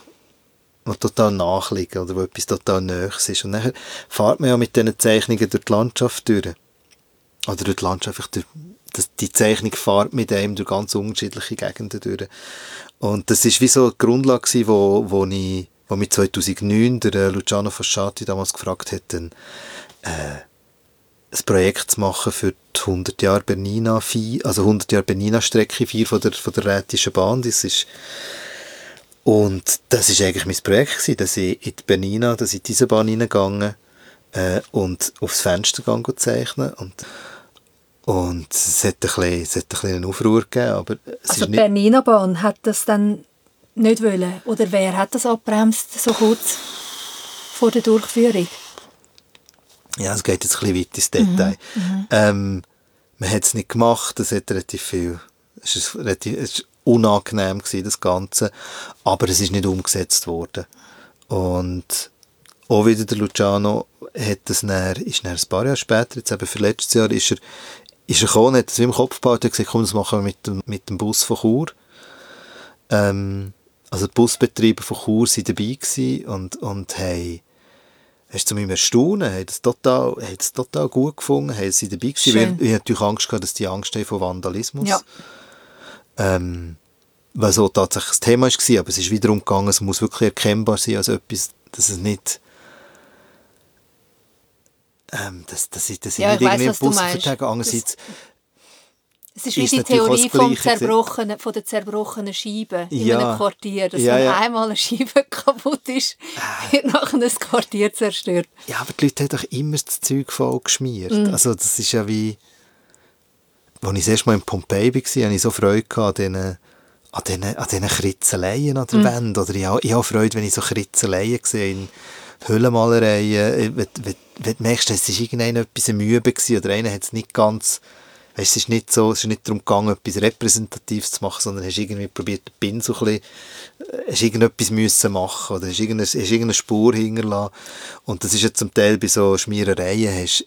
die total nachliegen oder wo etwas total Nächstes ist. Und dann fährt man ja mit diesen Zeichnungen durch die Landschaft durch. Oder durch die Landschaft, durch, die Zeichnung fährt mit einem durch ganz unterschiedliche Gegenden durch. Und das ist wie so eine Grundlage gewesen, wo, wo ich, wo mich 2009 der äh, Luciano Fasciati damals gefragt hat, ein, äh, ein Projekt zu machen für die 100 Jahre Bernina 4, also 100 Jahre Bernina Strecke 4 von der, von der Rätischen Bahn. Das ist und das ist eigentlich mein Projekt gewesen, dass ich in die Bernina, dass ich in diese Bahn hineingegangen äh, und aufs Fenster gehen zeichnen und und es hat ein bisschen, es hat ein bisschen einen Aufruhr gegeben, aber es Also die Bernina Bahn hat das dann nicht wollen? Oder wer hat das abbremst so kurz vor der Durchführung? Ja, es geht jetzt ein bisschen weit ins Detail. Mhm, mhm. ähm, man hat es nicht gemacht, es hat relativ viel, es ist, relativ, es ist unangenehm gewesen, das Ganze, aber es ist nicht umgesetzt worden. Und auch wieder der Luciano hat das dann, ist dann ein paar Jahre später, jetzt eben für letztes Jahr, ist er, ist er gekommen, hat das wie im Kopf gebaut, hat gesagt, komm, das machen wir mit dem, mit dem Bus von Chur. Ähm, also die Busbetreiber von Chur waren dabei gewesen und, und haben hast zu meinem Erstaunen, haben das total, haben total gut gefunden, haben sie dabei gewesen, weil ich natürlich Angst gehabt, dass die Angst haben vor Vandalismus. Ja. Ähm, was so tatsächlich das Thema war, aber es ist wiederum gegangen, es muss wirklich erkennbar sein als etwas, dass es nicht ähm, dass, dass ich, dass ja, ich nicht irgendwie Bus vertage. Andererseits es ist wie die Theorie vom zerbrochenen, von der zerbrochenen Scheibe in ja. einem Quartier. Dass ja, wenn ja. einmal eine Scheibe kaputt ist, äh. wird nachher ein Quartier zerstört. Ja, aber die Leute haben doch immer das Zeug voll geschmiert. Mm. Also das ist ja wie als ich das erste Mal in Pompeji war, hatte ich so Freude an diesen, an diesen, an diesen Kritzeleien an der mhm. Wand. Oder ich ich habe Freude, wenn ich so Kritzeleien sehe in Höhlenmalereien. Wenn, wenn, wenn du merkst, es war irgendein etwas Mühe oder einer hat es nicht ganz... Es ist nicht so, es ist nicht darum gegangen, etwas Repräsentatives zu machen, sondern hast irgendwie probiert, den Pin so ein bisschen, äh, hast irgendetwas müssen machen oder hast irgendeine, hast irgendeine Spur hinterlassen. Und das ist ja zum Teil bei so Schmierereien, hast,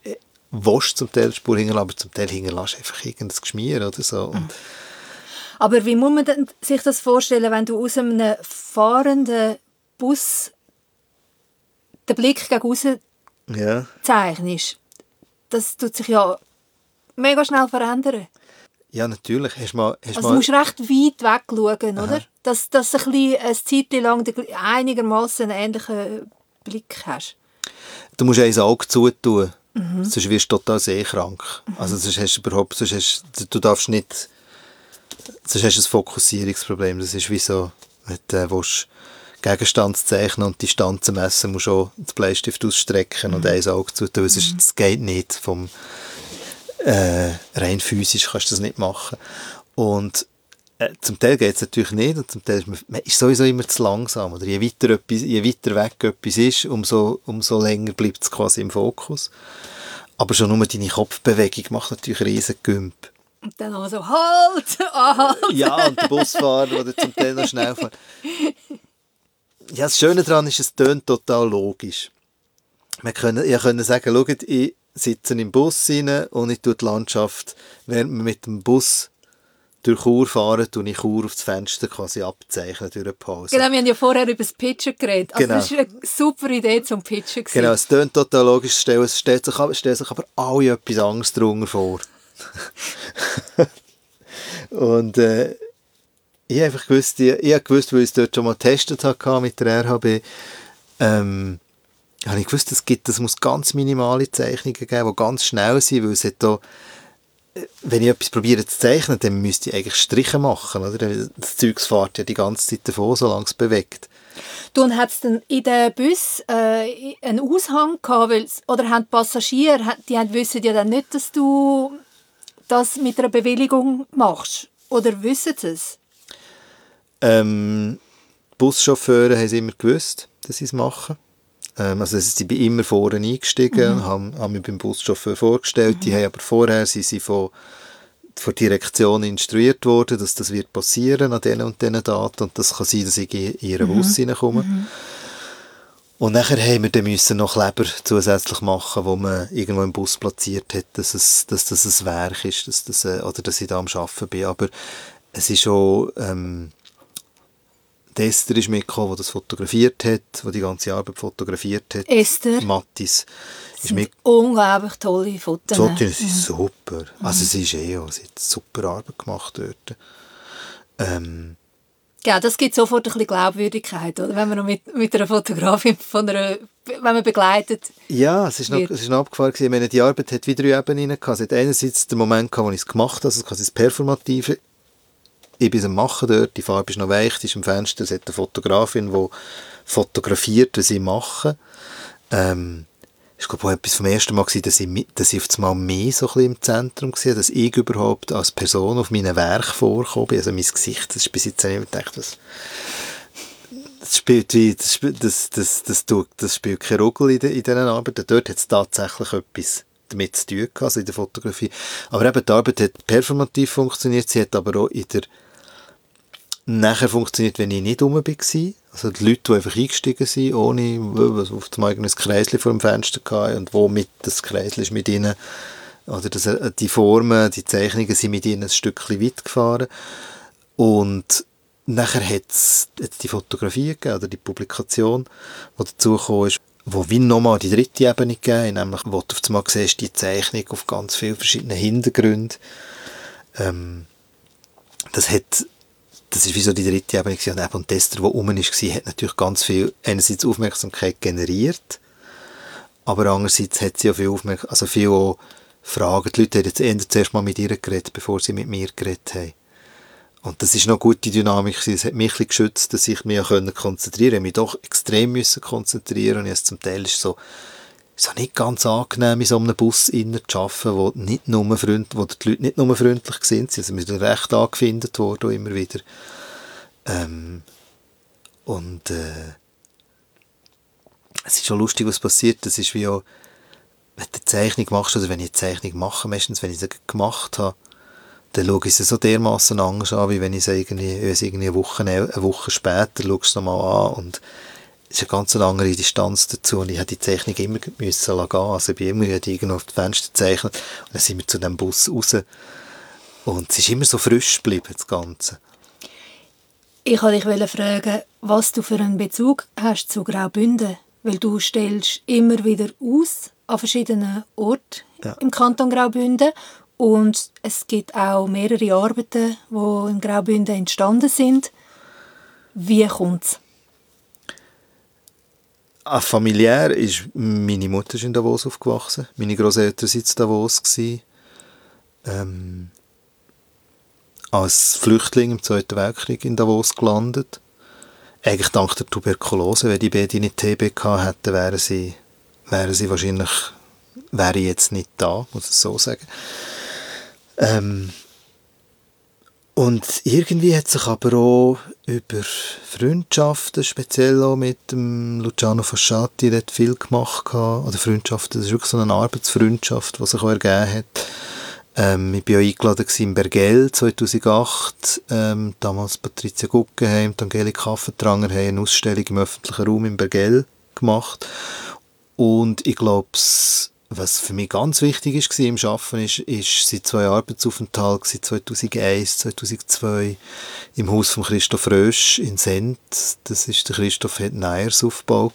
willst zum Teil Spur hinterlassen, aber zum Teil hinterlässt einfach irgendein Geschmier oder so. Und aber wie muss man sich das vorstellen, wenn du aus einem fahrenden Bus den Blick gegen raus ja. zeichnest? Das tut sich ja mega schnell verändern. Ja, natürlich. Hast mal, hast also du musst recht weit weg schauen, oder? Dass, dass du ein bisschen eine Zeit lang einigermaßen einen ähnlichen Blick hast. Du musst ein Auge zutun. Mhm. Sonst wirst du total seekrank. Mhm. Also sonst hast du überhaupt, sonst hast, du darfst nicht, sonst hast du ein Fokussierungsproblem. Das ist wie so, wenn du willst, Gegenstand zeichnen und Distanzen messen, musst du auch den Bleistift ausstrecken mhm. und ein Auge zutun. Das, mhm. das geht nicht. Vom, äh, rein physisch kannst du das nicht machen. Und äh, zum Teil geht es natürlich nicht und zum Teil ist man, man ist sowieso immer zu langsam. Oder je weiter, etwas, je weiter weg etwas ist, umso, umso länger bleibt es quasi im Fokus. Aber schon nur deine Kopfbewegung macht natürlich riesen Gümp. Und dann auch so, halt, halt. Ja, und der Busfahrer, der zum Teil noch schnell fährt. Ja, das Schöne daran ist, es tönt total logisch. Wir können, ich können sagen, schaut, ich sitze im Bus rein und ich tue die Landschaft, während wir mit dem Bus durch Chur fahren, tue ich Chur auf das Fenster quasi abzeichnen durch eine Pause. Genau, wir haben ja vorher über das Pitchen geredet. Also genau. das ist eine super Idee zum Pitchen. Gewesen. Genau, es klingt total logisch, es stellt sich, aber, stellt sich aber alle etwas anderes drunter vor. Und äh, ich habe einfach gewusst, ich, ich habe gewusst, weil ich es dort schon mal getestet habe mit der RHB, ähm, habe ich gewusst, es gibt, es muss ganz minimale Zeichnungen geben, die ganz schnell sind, weil es hat da wenn ich etwas probiere zu zeichnen, dann müsste ich eigentlich Striche machen, oder? Das Zeug fährt ja die ganze Zeit davon, solange es bewegt. Du, und hat es dann in den Bus äh, einen Aushang gehabt, weil's, oder haben die Passagiere, die haben, wissen ja dann nicht, dass du das mit einer Bewilligung machst? Oder wissen sie es? Ähm, die Buschauffeure haben es immer gewusst, dass sie es machen. Ähm, also sie bin immer vorne eingestiegen, mhm. haben, haben mich beim Buschauffeur vorgestellt. Mhm. Die haben aber vorher sie, von von der Direktion instruiert worden, dass das wird passieren an diesen und diesen Daten und das kann sein, dass ich in ihren mhm. Bus reinkomme. Mhm. Und nachher haben wir dann müssen noch Kleber zusätzlich machen, wo man irgendwo im Bus platziert hat, dass, es, dass das ein Werk ist, dass das, äh, oder dass ich da am Arbeiten bin. Aber es ist schon... Ähm, Esther ist mitgekommen, die das fotografiert hat, die die ganze Arbeit fotografiert hat. Esther? Mattis. Ist mit unglaublich tolle Fotos. Fotos sind mhm. super. Also sie ist eh sie hat super Arbeit gemacht dort. Ähm, ja, das gibt sofort ein bisschen Glaubwürdigkeit, oder? wenn man noch mit, mit einer Fotografin von einer, wenn man begleitet Ja, es ist noch, es ist noch abgefahren gewesen. Ich meine, die Arbeit hat wieder drei Ebenen gehabt. Es hat einerseits den Moment gehabt, wo ich es gemacht habe, also quasi das Performative. Ich bin am Machen dort, die Farbe ist noch weich, die ist im Fenster, es hat eine Fotografin, die fotografiert, was ich mache. Ähm, ich glaube, etwas vom ersten Mal, dass ich, dass ich auf einmal mehr so ein im Zentrum war, dass ich überhaupt als Person auf meinem Werk vorkomme. Also mein Gesicht, das ist bis jetzt nicht gedacht, das, das spielt wie, das, das, das, das, das, das spielt keine Rolle in, de, in diesen Arbeiten. Dort hat es tatsächlich etwas damit zu tun gehabt, also in der Fotografie. Aber eben, die Arbeit hat performativ funktioniert, sie hat aber auch in der nachher funktioniert, wenn ich nicht rum war. Also die Leute, die einfach eingestiegen sind, ohne auf dem eigenen Kreisli vor dem Fenster hatten und wo mit das Kreisli ist mit ihnen, oder das, äh, die Formen, die Zeichnungen sind mit ihnen ein Stückchen weit gefahren. Und nachher hat es die Fotografie gegeben, oder die Publikation, die dazu kam, ist, wo wie nochmal die dritte Ebene gegeben nämlich wo du auf einmal siehst, die Zeichnung auf ganz vielen verschiedenen Hintergründen. Ähm, das hat das ist wie so die dritte Ebene gewesen. Und eben Tester, der rum war, hat natürlich ganz viel einerseits Aufmerksamkeit generiert, aber andererseits hat sie auch viel Aufmerksamkeit, also viel Fragen. Die Leute haben jetzt eher zuerst mal mit ihr geredet, bevor sie mit mir geredet haben. Und das ist noch gute Dynamik. Es hat mich ein geschützt, dass ich mich konzentrieren konnte. Ich mich doch extrem konzentrieren und jetzt zum Teil ist so, so nicht ganz angenehm, in so einem Bus innen zu arbeiten, wo, nicht nur freund, wo die Leute nicht nur freundlich sind, wir sind recht angefindet worden immer wieder. Ähm, und äh, es ist schon lustig, was passiert. Das ist wie auch, wenn du eine Zeichnung machst, oder wenn ich eine Zeichnung mache, meistens, wenn ich sie gemacht habe, dann schaue ich sie so dermaßen anders an, wie wenn ich sie irgendwie, irgendwie eine, Woche, eine Woche später schaue nochmal an und ist eine ganz andere Distanz dazu und ich habe die Zeichnung immer müssen lassen Also ich bin immer irgendwo auf das Fenster gezeichnet und dann sind wir zu dem Bus raus und es ist immer so frisch geblieben, das Ganze. Ich wollte dich fragen, was du für einen Bezug hast zu Graubünden, weil du stellst immer wieder aus an verschiedenen Orten ja. im Kanton Graubünden und es gibt auch mehrere Arbeiten, die in Graubünden entstanden sind. Wie kommt es? Ah, familiär ist meine Mutter ist in Davos aufgewachsen. Meine Großeltern waren in Davos. Ähm, als Flüchtling im Zweiten Weltkrieg in Davos gelandet. Eigentlich dank der Tuberkulose. Wenn die beiden nicht TB gehabt hätten, wären sie, wären sie wahrscheinlich, wäre jetzt nicht da, muss ich so sagen. Ähm, und irgendwie hat sich aber auch über Freundschaften, speziell auch mit dem Luciano Fasciati, dort viel gemacht gehabt. Oder Freundschaften, das ist wirklich so eine Arbeitsfreundschaft, die sich auch ergeben hat. Ähm, ich war auch eingeladen in Bergell 2008. Ähm, damals Patricia Guggenheim, Angelika Kaffentranger haben eine Ausstellung im öffentlichen Raum in Bergell gemacht. Und ich glaube, was für mich ganz wichtig war im Arbeiten, ist, ist seit zwei Arbeitsaufenthalten, 2001, 2002, im Haus von Christoph Rösch in Sent. Das ist der Christoph Neiers aufgebaut,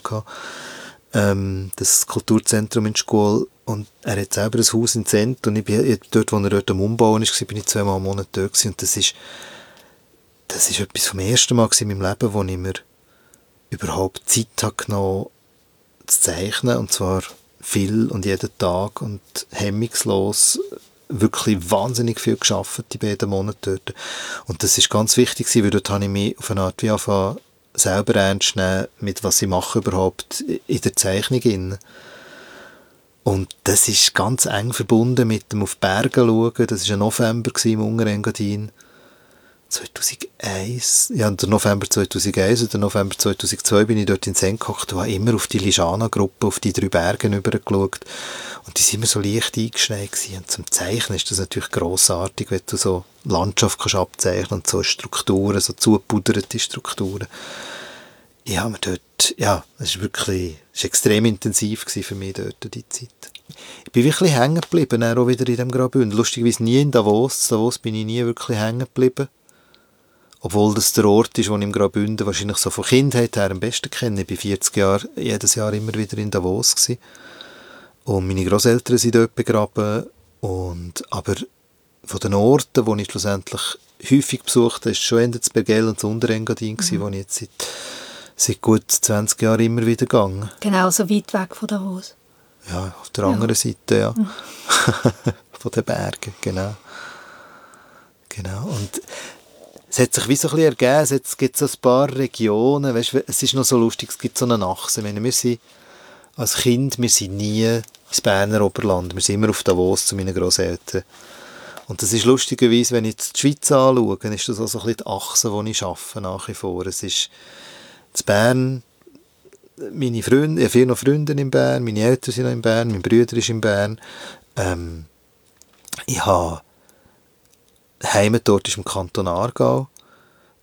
ähm, das Kulturzentrum in Schule. Und er hat selber ein Haus in Sent und ich bin dort, wo er dort am Umbauen ist, bin ich zweimal im Monat dort und das ist, das ist etwas vom ersten Mal in meinem Leben, wo ich mir überhaupt Zeit habe genommen zu zeichnen und zwar viel und jeden Tag und hemmungslos wirklich wahnsinnig viel geschafft, die beiden Monate dort. Und das ist ganz wichtig weil dort habe ich mich auf eine Art wie angefangen, selber ernst nehmen, mit was ich mache überhaupt in der Zeichnung. In. Und das ist ganz eng verbunden mit dem auf Berge schauen. Das war im November im Ungarengadin. 2001, ja, der November 2001 oder November 2002 bin ich dort in Sen gehockt und habe immer auf die Lijana-Gruppe, auf die drei Berge geschaut. Und die sind immer so leicht eingeschneit. Und zum Zeichnen ist das natürlich grossartig, wenn du so Landschaft kannst abzeichnen und so Strukturen, so zupuderte Strukturen. Ja, aber dort, ja, es war wirklich, es extrem intensiv für mich dort, die Zeit. Ich bin wirklich hängen geblieben, auch wieder in diesem Graubünden. Lustigerweise nie in Davos. Davos bin ich nie wirklich hängen geblieben. Obwohl das der Ort ist, wo ich im Graubünden wahrscheinlich so von Kindheit her am besten kenne. Ich war 40 Jahre, jedes Jahr immer wieder in Davos. Gewesen. Und meine Großeltern sind dort begraben. Und, aber von den Orten, die ich schlussendlich häufig besucht habe, ist schon Ende zu Bergell und zu Unterengadin, mhm. wo ich jetzt seit, seit gut 20 Jahren immer wieder gegangen Genau, so weit weg von Davos. Ja, auf der ja. anderen Seite, ja. Mhm. von den Bergen, genau. Genau. Und es hat sich wie so ein bisschen ergeben, es gibt so ein paar Regionen, weißt, es ist noch so lustig, es gibt so eine Achse. Meine, wir sind als Kind, wir sind nie ins Berner Oberland, wir sind immer auf Davos zu meinen Großeltern. Und das ist lustigerweise, wenn ich die Schweiz anschaue, ist das auch so ein bisschen die Achse, die ich arbeite nach wie vor. Es ist in Bern, meine Freunde, ich habe noch Freunde in Bern, meine Eltern sind noch in Bern, mein Bruder ist in Bern. Ähm, ich habe Heimatort ist im Kanton Aargau.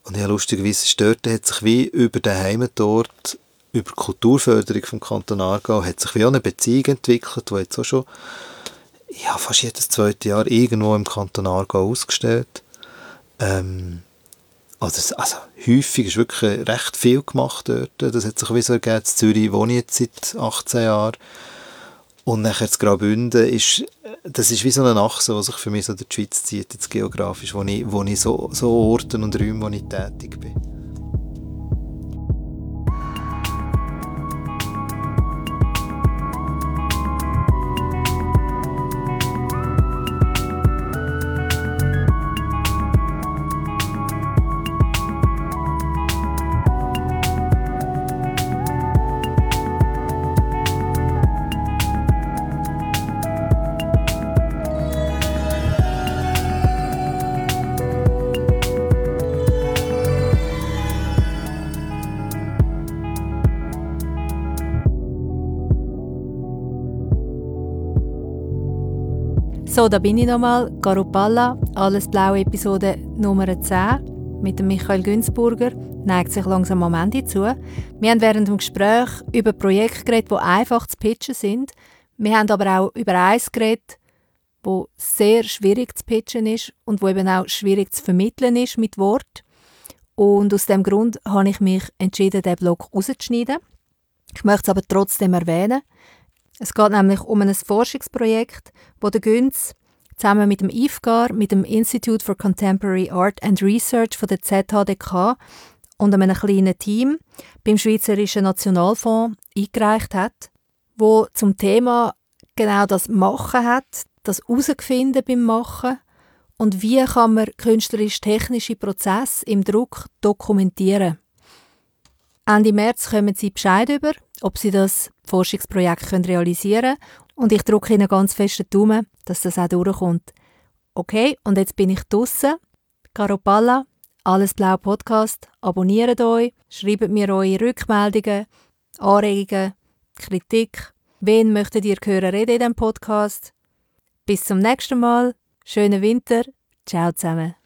Und ja, lustigerweise dort hat sich wie über den Heimatort, über die Kulturförderung vom Kanton Aargau, hat sich wie auch eine Beziehung entwickelt, die jetzt auch schon ja, fast jedes zweite Jahr irgendwo im Kanton Aargau ausgestellt. Ähm, also, also häufig ist wirklich recht viel gemacht dort. Das hat sich wie so ergeben. In Zürich wohne ich jetzt seit 18 Jahren. Und nachher das Graubünden ist, das ist wie so eine Achse, die sich für mich so die Schweiz zieht, jetzt geografisch, wo ich, wo ich so, so Orten und Räume, wo ich tätig bin. Da bin ich nochmal. Garupalla, alles blau Episode Nummer 10 mit Michael Günzburger neigt sich langsam am Ende zu. Wir haben während dem Gespräch über Projekte geredet, die einfach zu pitchen sind. Wir haben aber auch über eins geredet, wo sehr schwierig zu pitchen ist und wo eben auch schwierig zu vermitteln ist mit Wort. Und aus dem Grund habe ich mich entschieden, diesen Blog rauszuschneiden. Ich möchte es aber trotzdem erwähnen. Es geht nämlich um ein Forschungsprojekt, wo der Günz zusammen mit dem IFGAR, mit dem Institute for Contemporary Art and Research von der ZHDK und einem kleinen Team beim Schweizerischen Nationalfonds eingereicht hat, wo zum Thema genau das Machen hat, das Herausfinden beim Machen und wie kann man künstlerisch-technische Prozesse im Druck dokumentieren. Ende März kommen Sie Bescheid über, ob Sie das Forschungsprojekt realisieren können. Und ich drücke Ihnen ganz fest den Daumen, dass das auch durchkommt. Okay, und jetzt bin ich draußen. Caropalla, Alles Blau Podcast. Abonniert euch, schreibt mir eure Rückmeldungen, Anregungen, Kritik. Wen möchtet ihr hören reden in diesem Podcast? Bis zum nächsten Mal. Schönen Winter. Ciao zusammen.